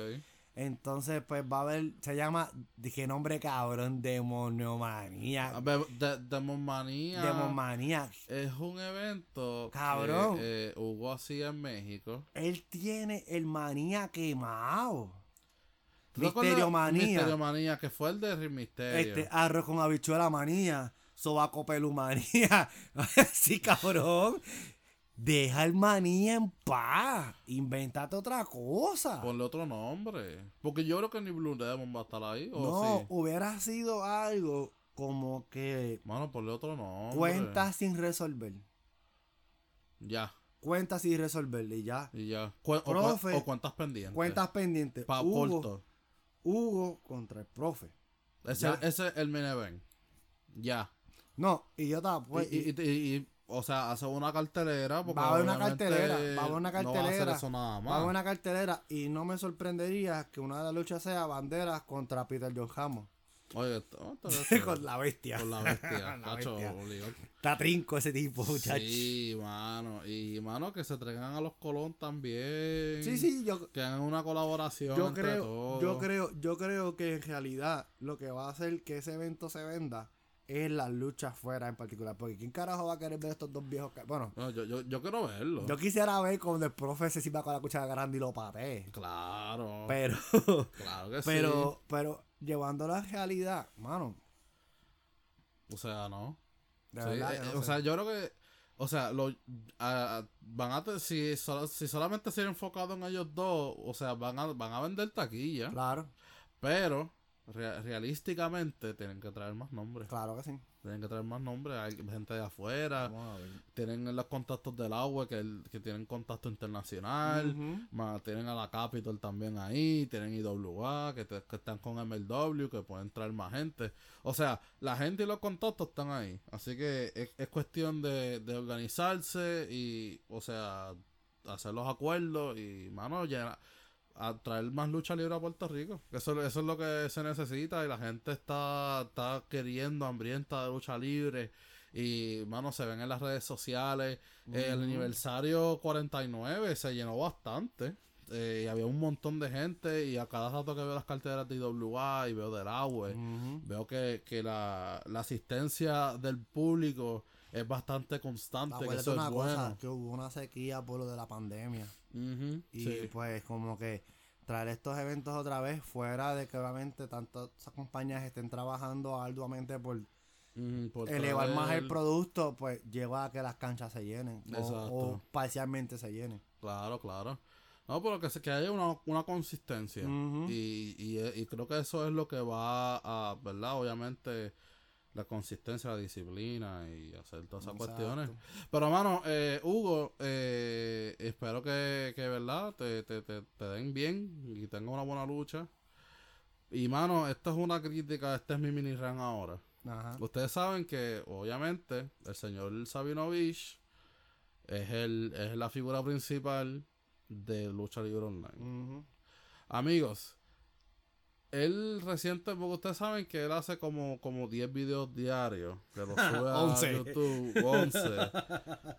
Entonces, pues va a haber. Se llama. Dije nombre cabrón. Demoniomanía. A ver, de- Demonmanía. Demonmanía. Es un evento. Cabrón. Que, eh, Hugo hacía en México. Él tiene el manía quemado. Misterio manía. Misterio Manía, que fue el de Rey Misterio. Este, arroz con habichuela manía. Sobaco pelumanía. sí, cabrón. Deja el manía en paz. Invéntate otra cosa. Ponle otro nombre. Porque yo creo que ni Blue Demon va a estar ahí. ¿o no, sí? hubiera sido algo como que Mano, ponle otro nombre. cuentas sin resolver. Ya. Cuentas sin resolver y ya. Y ya. Cu- o, cu- o cuentas pendientes. Cuentas pendientes. Pa' Hugo, corto. Hugo contra el profe. Ese, ese es el event. Ya. No, y yo estaba pues, y, y- y- y- o sea, hace una cartelera. Porque Va a haber una cartelera, va a haber una No va a cartelera, hacer eso nada más. va a haber una cartelera y no me sorprendería que una de las luchas sea banderas contra Peter John Hammond. Oye, con la bestia. con la bestia. La cacho, bestia. Está trinco ese tipo, muchachos. Sí, mano. Y, mano, que se traigan a los Colón también. Sí, sí, yo, Que hagan una colaboración yo entre creo, todos. yo creo, yo creo que en realidad lo que va a hacer que ese evento se venda es las luchas fuera en particular. Porque quién carajo va a querer ver estos dos viejos Bueno, No, yo, yo, yo quiero verlo. yo quisiera ver cuando el profe se sirva con la cuchara grande y lo patee. Claro. Pero, claro que pero, pero, llevando la realidad, mano, sí. O sea, no. de Sí, verdad. eh, no o sé. sea, yo creo que. O sea, lo, van a si, solo- si solamente se han enfocado en ellos dos, o sea, van a, van a vender taquilla. claro, Pero, rea- realísticamente, tienen que traer más nombres. claro que sí. Tienen que traer más nombres. Hay gente de afuera. Tienen los contactos del agua que, el- que tienen contacto internacional. Más tienen a la Capitol también ahí. Tienen IWA que, te- que están con MLW. Que pueden traer más gente. O sea, la gente y los contactos están ahí. Así que es, es cuestión de, de organizarse y, o sea, hacer los acuerdos y, mano, llena- a traer más lucha libre a Puerto Rico. Eso, eso es lo que se necesita y la gente está, está queriendo, hambrienta de lucha libre. Y, mano, se ven en las redes sociales. Eh, el aniversario 49 se llenó bastante. Eh, y había un montón de gente. Y a cada rato que veo las carteras de IWA y veo del agua, Ujú. veo que, que la, la asistencia del público es bastante constante. Que eso una es cosa, bueno. que hubo una sequía por lo de la pandemia. Ujú, Y sí. pues como que traer estos eventos otra vez fuera de que obviamente tantas compañías estén trabajando arduamente por elevar más el producto, pues lleva a que las canchas se llenen. o- parcialmente se llenen. Claro, claro. No, pero que, se- que haya una, una consistencia. Y, y, y creo que eso es lo que va a, ¿verdad? Obviamente, la consistencia, la disciplina y hacer todas esas Exacto. cuestiones. Pero, mano, eh, Hugo, eh, espero que, que ¿verdad? Te, te, te, te den bien y tenga una buena lucha. Y, mano, esto es una crítica, este es mi mini run ahora. Ajá. Ustedes saben que, obviamente, el señor Sabinovich es, el, es la figura principal de Lucha Libre Online. Amigos, él reciente, porque ustedes saben que él hace como, como 10 videos diarios, que los sube a 11. YouTube, 11.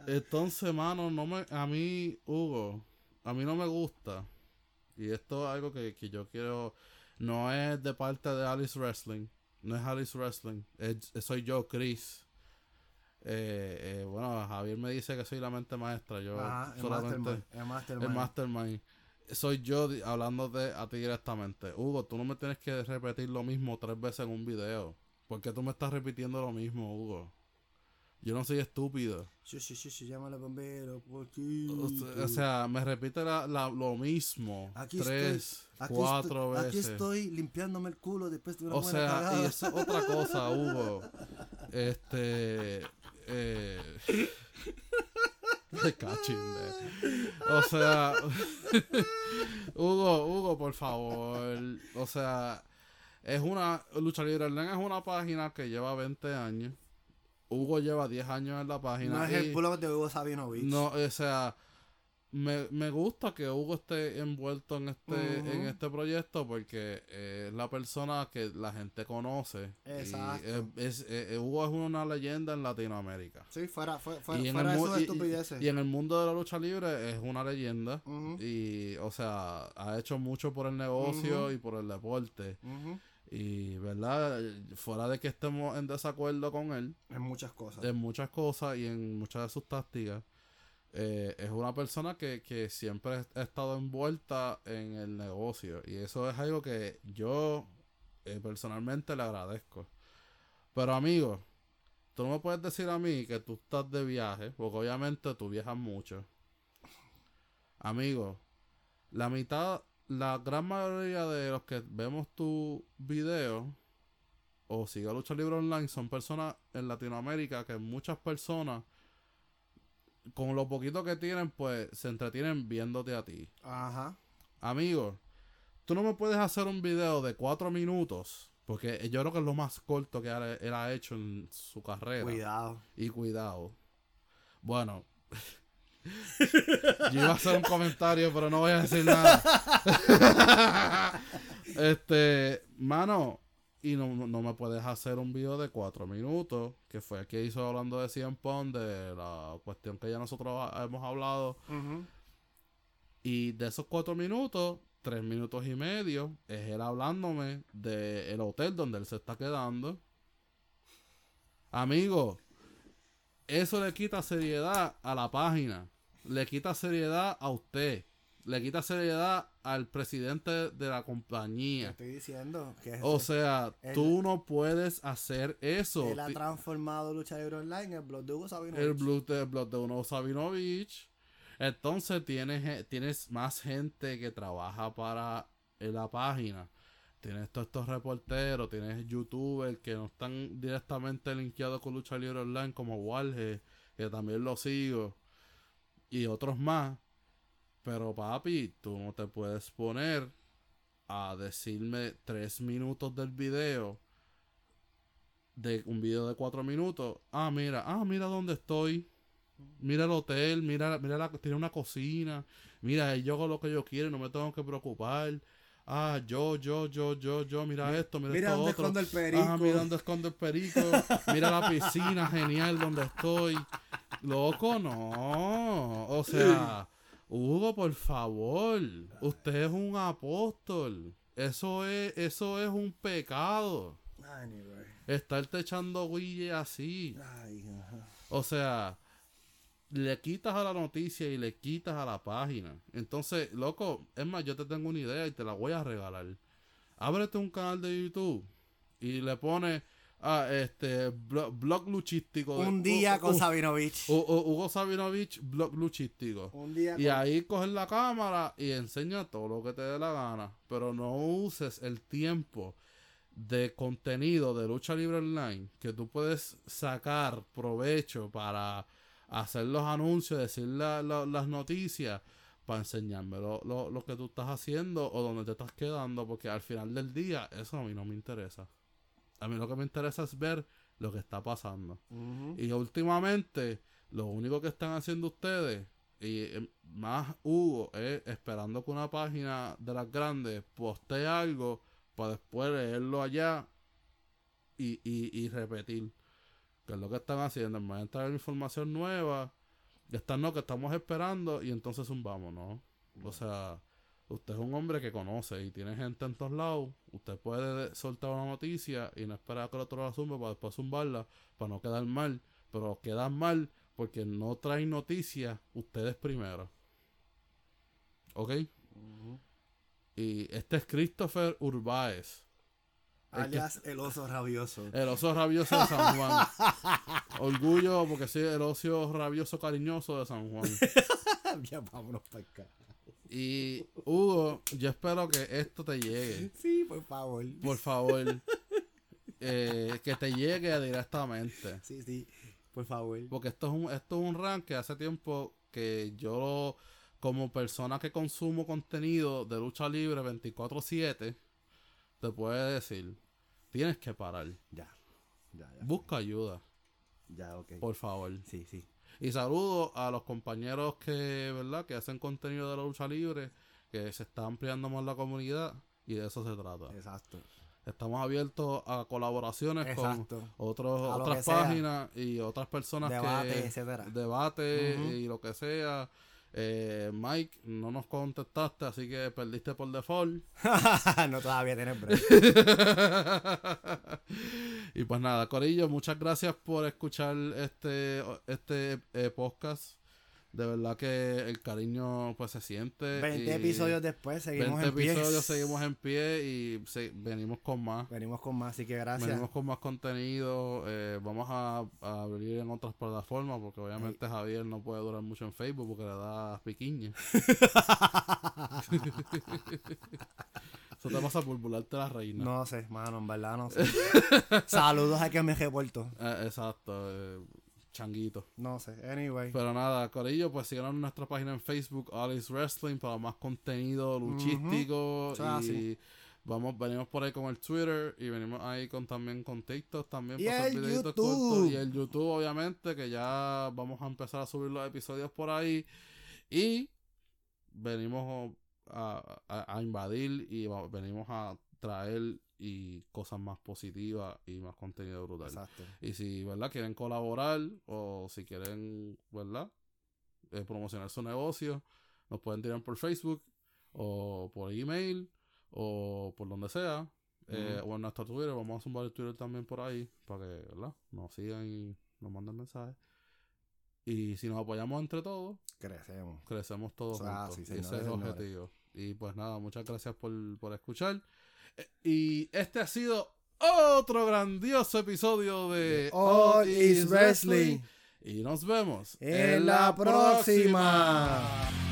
Entonces, mano, no me, a mí, Hugo, a mí no me gusta. Y esto es algo que, que yo quiero, no es de parte de Alice Wrestling, no es Alice Wrestling, es- soy yo, Chris. Eh, eh, bueno, Javier me dice que soy la mente maestra, yo Ajá, el solamente mastermind. El mastermind. el mastermind. Soy yo di- hablándote a ti directamente. Hugo, tú no me tienes que repetir lo mismo tres veces en un video. ¿Por qué tú me estás repitiendo lo mismo, Hugo? Yo no soy estúpido. Sí, sí, sí, sí, llámale bombero. O o sea, me repite la- la- lo mismo Aquí tres, estoy, aquí cuatro estoy, Aquí veces. estoy limpiándome el culo después de una O buena sea, cagada. y es otra cosa, Hugo. Este. Eh, me cachinde. O sea. Hugo, Hugo, por favor. O sea. Es una. Lucha Libre Online es una página que lleva 20 años. Hugo lleva 10 años en la página. No es el blog de Hugo Sabinovich. no, o sea, me, me gusta que Hugo esté envuelto en este, Ujú. en este proyecto porque eh, es la persona que la gente conoce. Y Exacto. es- es- eh, Hugo es una leyenda en Latinoamérica. Sí, fuera, fuera, fuera, y, fuera el de sus y- y- estupideces. y en el mundo de la lucha libre es una leyenda. Ujú, Y, o sea, ha hecho mucho por el negocio Ujú. y por el deporte. Y, ¿verdad? Fuera de que estemos en desacuerdo con él, En muchas cosas. en muchas cosas y en muchas de sus tácticas. Eh, es una persona que, que siempre ha estado envuelta en el negocio. Y eso es algo que yo eh, personalmente le agradezco. Pero amigo, tú no me puedes decir a mí que tú estás de viaje, porque obviamente tú viajas mucho. Amigo, la mitad, la gran mayoría de los que vemos tu video o sigue Lucha Libre Online son personas en Latinoamérica que muchas personas con lo poquito que tienen pues se entretienen viéndote a ti. Ajá. Amigo, tú no me puedes hacer un video de cuatro minutos porque yo creo que es lo más corto que él, ha hecho en su carrera. Cuidado. Y cuidado. Bueno. Yo iba a hacer un comentario, pero no voy a decir nada. este, mano, y no, no me puedes hacer un video de cuatro minutos, que fue el que hizo hablando de 100 Pond, de la cuestión que ya nosotros hemos hablado. Y de esos cuatro minutos, tres minutos y medio, es él hablándome del hotel donde él se está quedando. Amigo, eso le quita seriedad a la página. Le quita seriedad a usted. Le quita seriedad al presidente de la Te compañía. estoy diciendo que es- O sea, él- tú no puedes hacer eso. él ha transformado Lucha Libre Online en el blog de Hugo Sabinovich. el blog de, blog de uno Sabinovich. Entonces tienes, tienes más gente que trabaja para la página. tienes todos estos reporteros, tienes youtubers que no están directamente linkeados con Lucha Libre Online, como Walge, que también lo sigo, y otros más. Pero papi, tú no te puedes poner a decirme tres minutos del video, de un video de cuatro minutos. Ah, mira, ah, mira dónde estoy. Mira el hotel, mira, mira la, tiene una cocina. Mira, yo hago lo que yo quiero, no me tengo que preocupar. Ah, yo, yo, yo, yo, yo, mira esto, mira, Mira esto dónde otro. esconde el perico. Ah, mira dónde esconde el perico. Mira la piscina, genial, donde estoy. Loco, no. O sea, Hugo, por favor. Usted es un apóstol. Eso es, eso es un pecado. Anyway. Estarte echando guille así. Ay, ajá. O sea, le quitas a la noticia y le quitas a la página. Entonces, loco, es más, yo te tengo una idea y te la voy a regalar. Ábrete un canal de YouTube y le pones ah, este blog, blog luchístico. de- Un día con Hu- Sabinovich. Hu- Hugo Sabinovich, blog luchístico. Un día Y con... ahí coges la cámara y enseña todo lo que te dé la gana. Pero no uses el tiempo de contenido de lucha libre online que tú puedes sacar provecho para hacer los anuncios, decir la- la- las noticias, para enseñarme lo, lo- lo que tú estás haciendo o dónde te estás quedando. Porque al final del día, eso a mí no me interesa. A mí lo que me interesa es ver lo que está pasando. Y últimamente, lo único que están haciendo ustedes, y eh, más Hugo, es esperando que una página de las grandes postee algo para después leerlo allá y, y, y repetir. Que es lo que están haciendo. En vez de traer información nueva, están no, que estamos esperando y entonces zumbamos, ¿no? O sea, usted es un hombre que conoce y tiene gente en todos lados. Usted puede soltar una noticia y no esperar a que el otro la zumbe para después zumbarla, para no quedar mal. Pero quedan mal porque no traen noticias ustedes primero. ¿Ok? Y este es Christopher Urbáez. El que- Alias el oso rabioso. El oso rabioso de San Juan. Orgullo porque sí, el oso rabioso cariñoso de San Juan. ya vámonos para acá. Y Hugo, yo espero que esto te llegue. Sí, por favor. Por favor. Eh, que te llegue directamente. Sí, sí, por favor. Porque esto es un, esto es un rank que hace tiempo que yo, como persona que consumo contenido de lucha libre 24-7, te puede decir, tienes que parar. Ya. Ya, ya. Busca ayuda, Ya, ok. por favor. Sí, sí. Y saludo a los compañeros que, ¿verdad? Que hacen contenido de la lucha libre, que se está ampliando más la comunidad y de eso se trata. Exacto. Estamos abiertos a colaboraciones Exacto. con otros, A otras sea. páginas y otras personas Debate, que etcétera. debate y lo que sea. Eh, Mike, no nos contestaste, así que perdiste por default. no todavía tienes break. y pues nada, Corillo, muchas gracias por escuchar este, este eh, podcast. De verdad que el cariño pues se siente. 20 y episodios después seguimos 20 en pie. episodios seguimos en pie y se- venimos con más. Venimos con más, así que gracias. Venimos con más contenido. eh, vamos a, a abrir en otras plataformas porque obviamente Javier no puede durar mucho en Facebook porque le da piquiña. Eso te pasa por burlarte la reina. No sé, mano, en verdad no sé. Saludos a que me reporto. Eh, exacto, eh, changuito. No sé, anyway. Pero nada, Corillo, pues síganos en nuestra página en Facebook, All is Wrestling, para más contenido luchístico. Es y vamos, venimos por ahí con el Twitter y venimos ahí con también con TikTok también Y para el YouTube. cortos. Y el YouTube, obviamente, que ya vamos a empezar a subir los episodios por ahí. Y venimos a, a- a invadir y venimos a traer y cosas más positivas y más contenido brutal. Exacto. Y si, ¿verdad? Quieren colaborar o si quieren, ¿verdad? Eh, promocionar su negocio, nos pueden tirar por Facebook o por email o por donde sea. eh, o en nuestro Twitter, vamos a sumar el Twitter también por ahí para que, ¿verdad? Nos sigan y nos manden mensajes. Y si nos apoyamos entre todos, Crecemos. crecemos todos Ah, juntos. sí, señores, ese es el señores. objetivo. Y pues nada, muchas gracias por, por escuchar. Eh, Y este ha sido otro grandioso episodio de All is Wrestling. Y nos vemos En la próxima. próxima.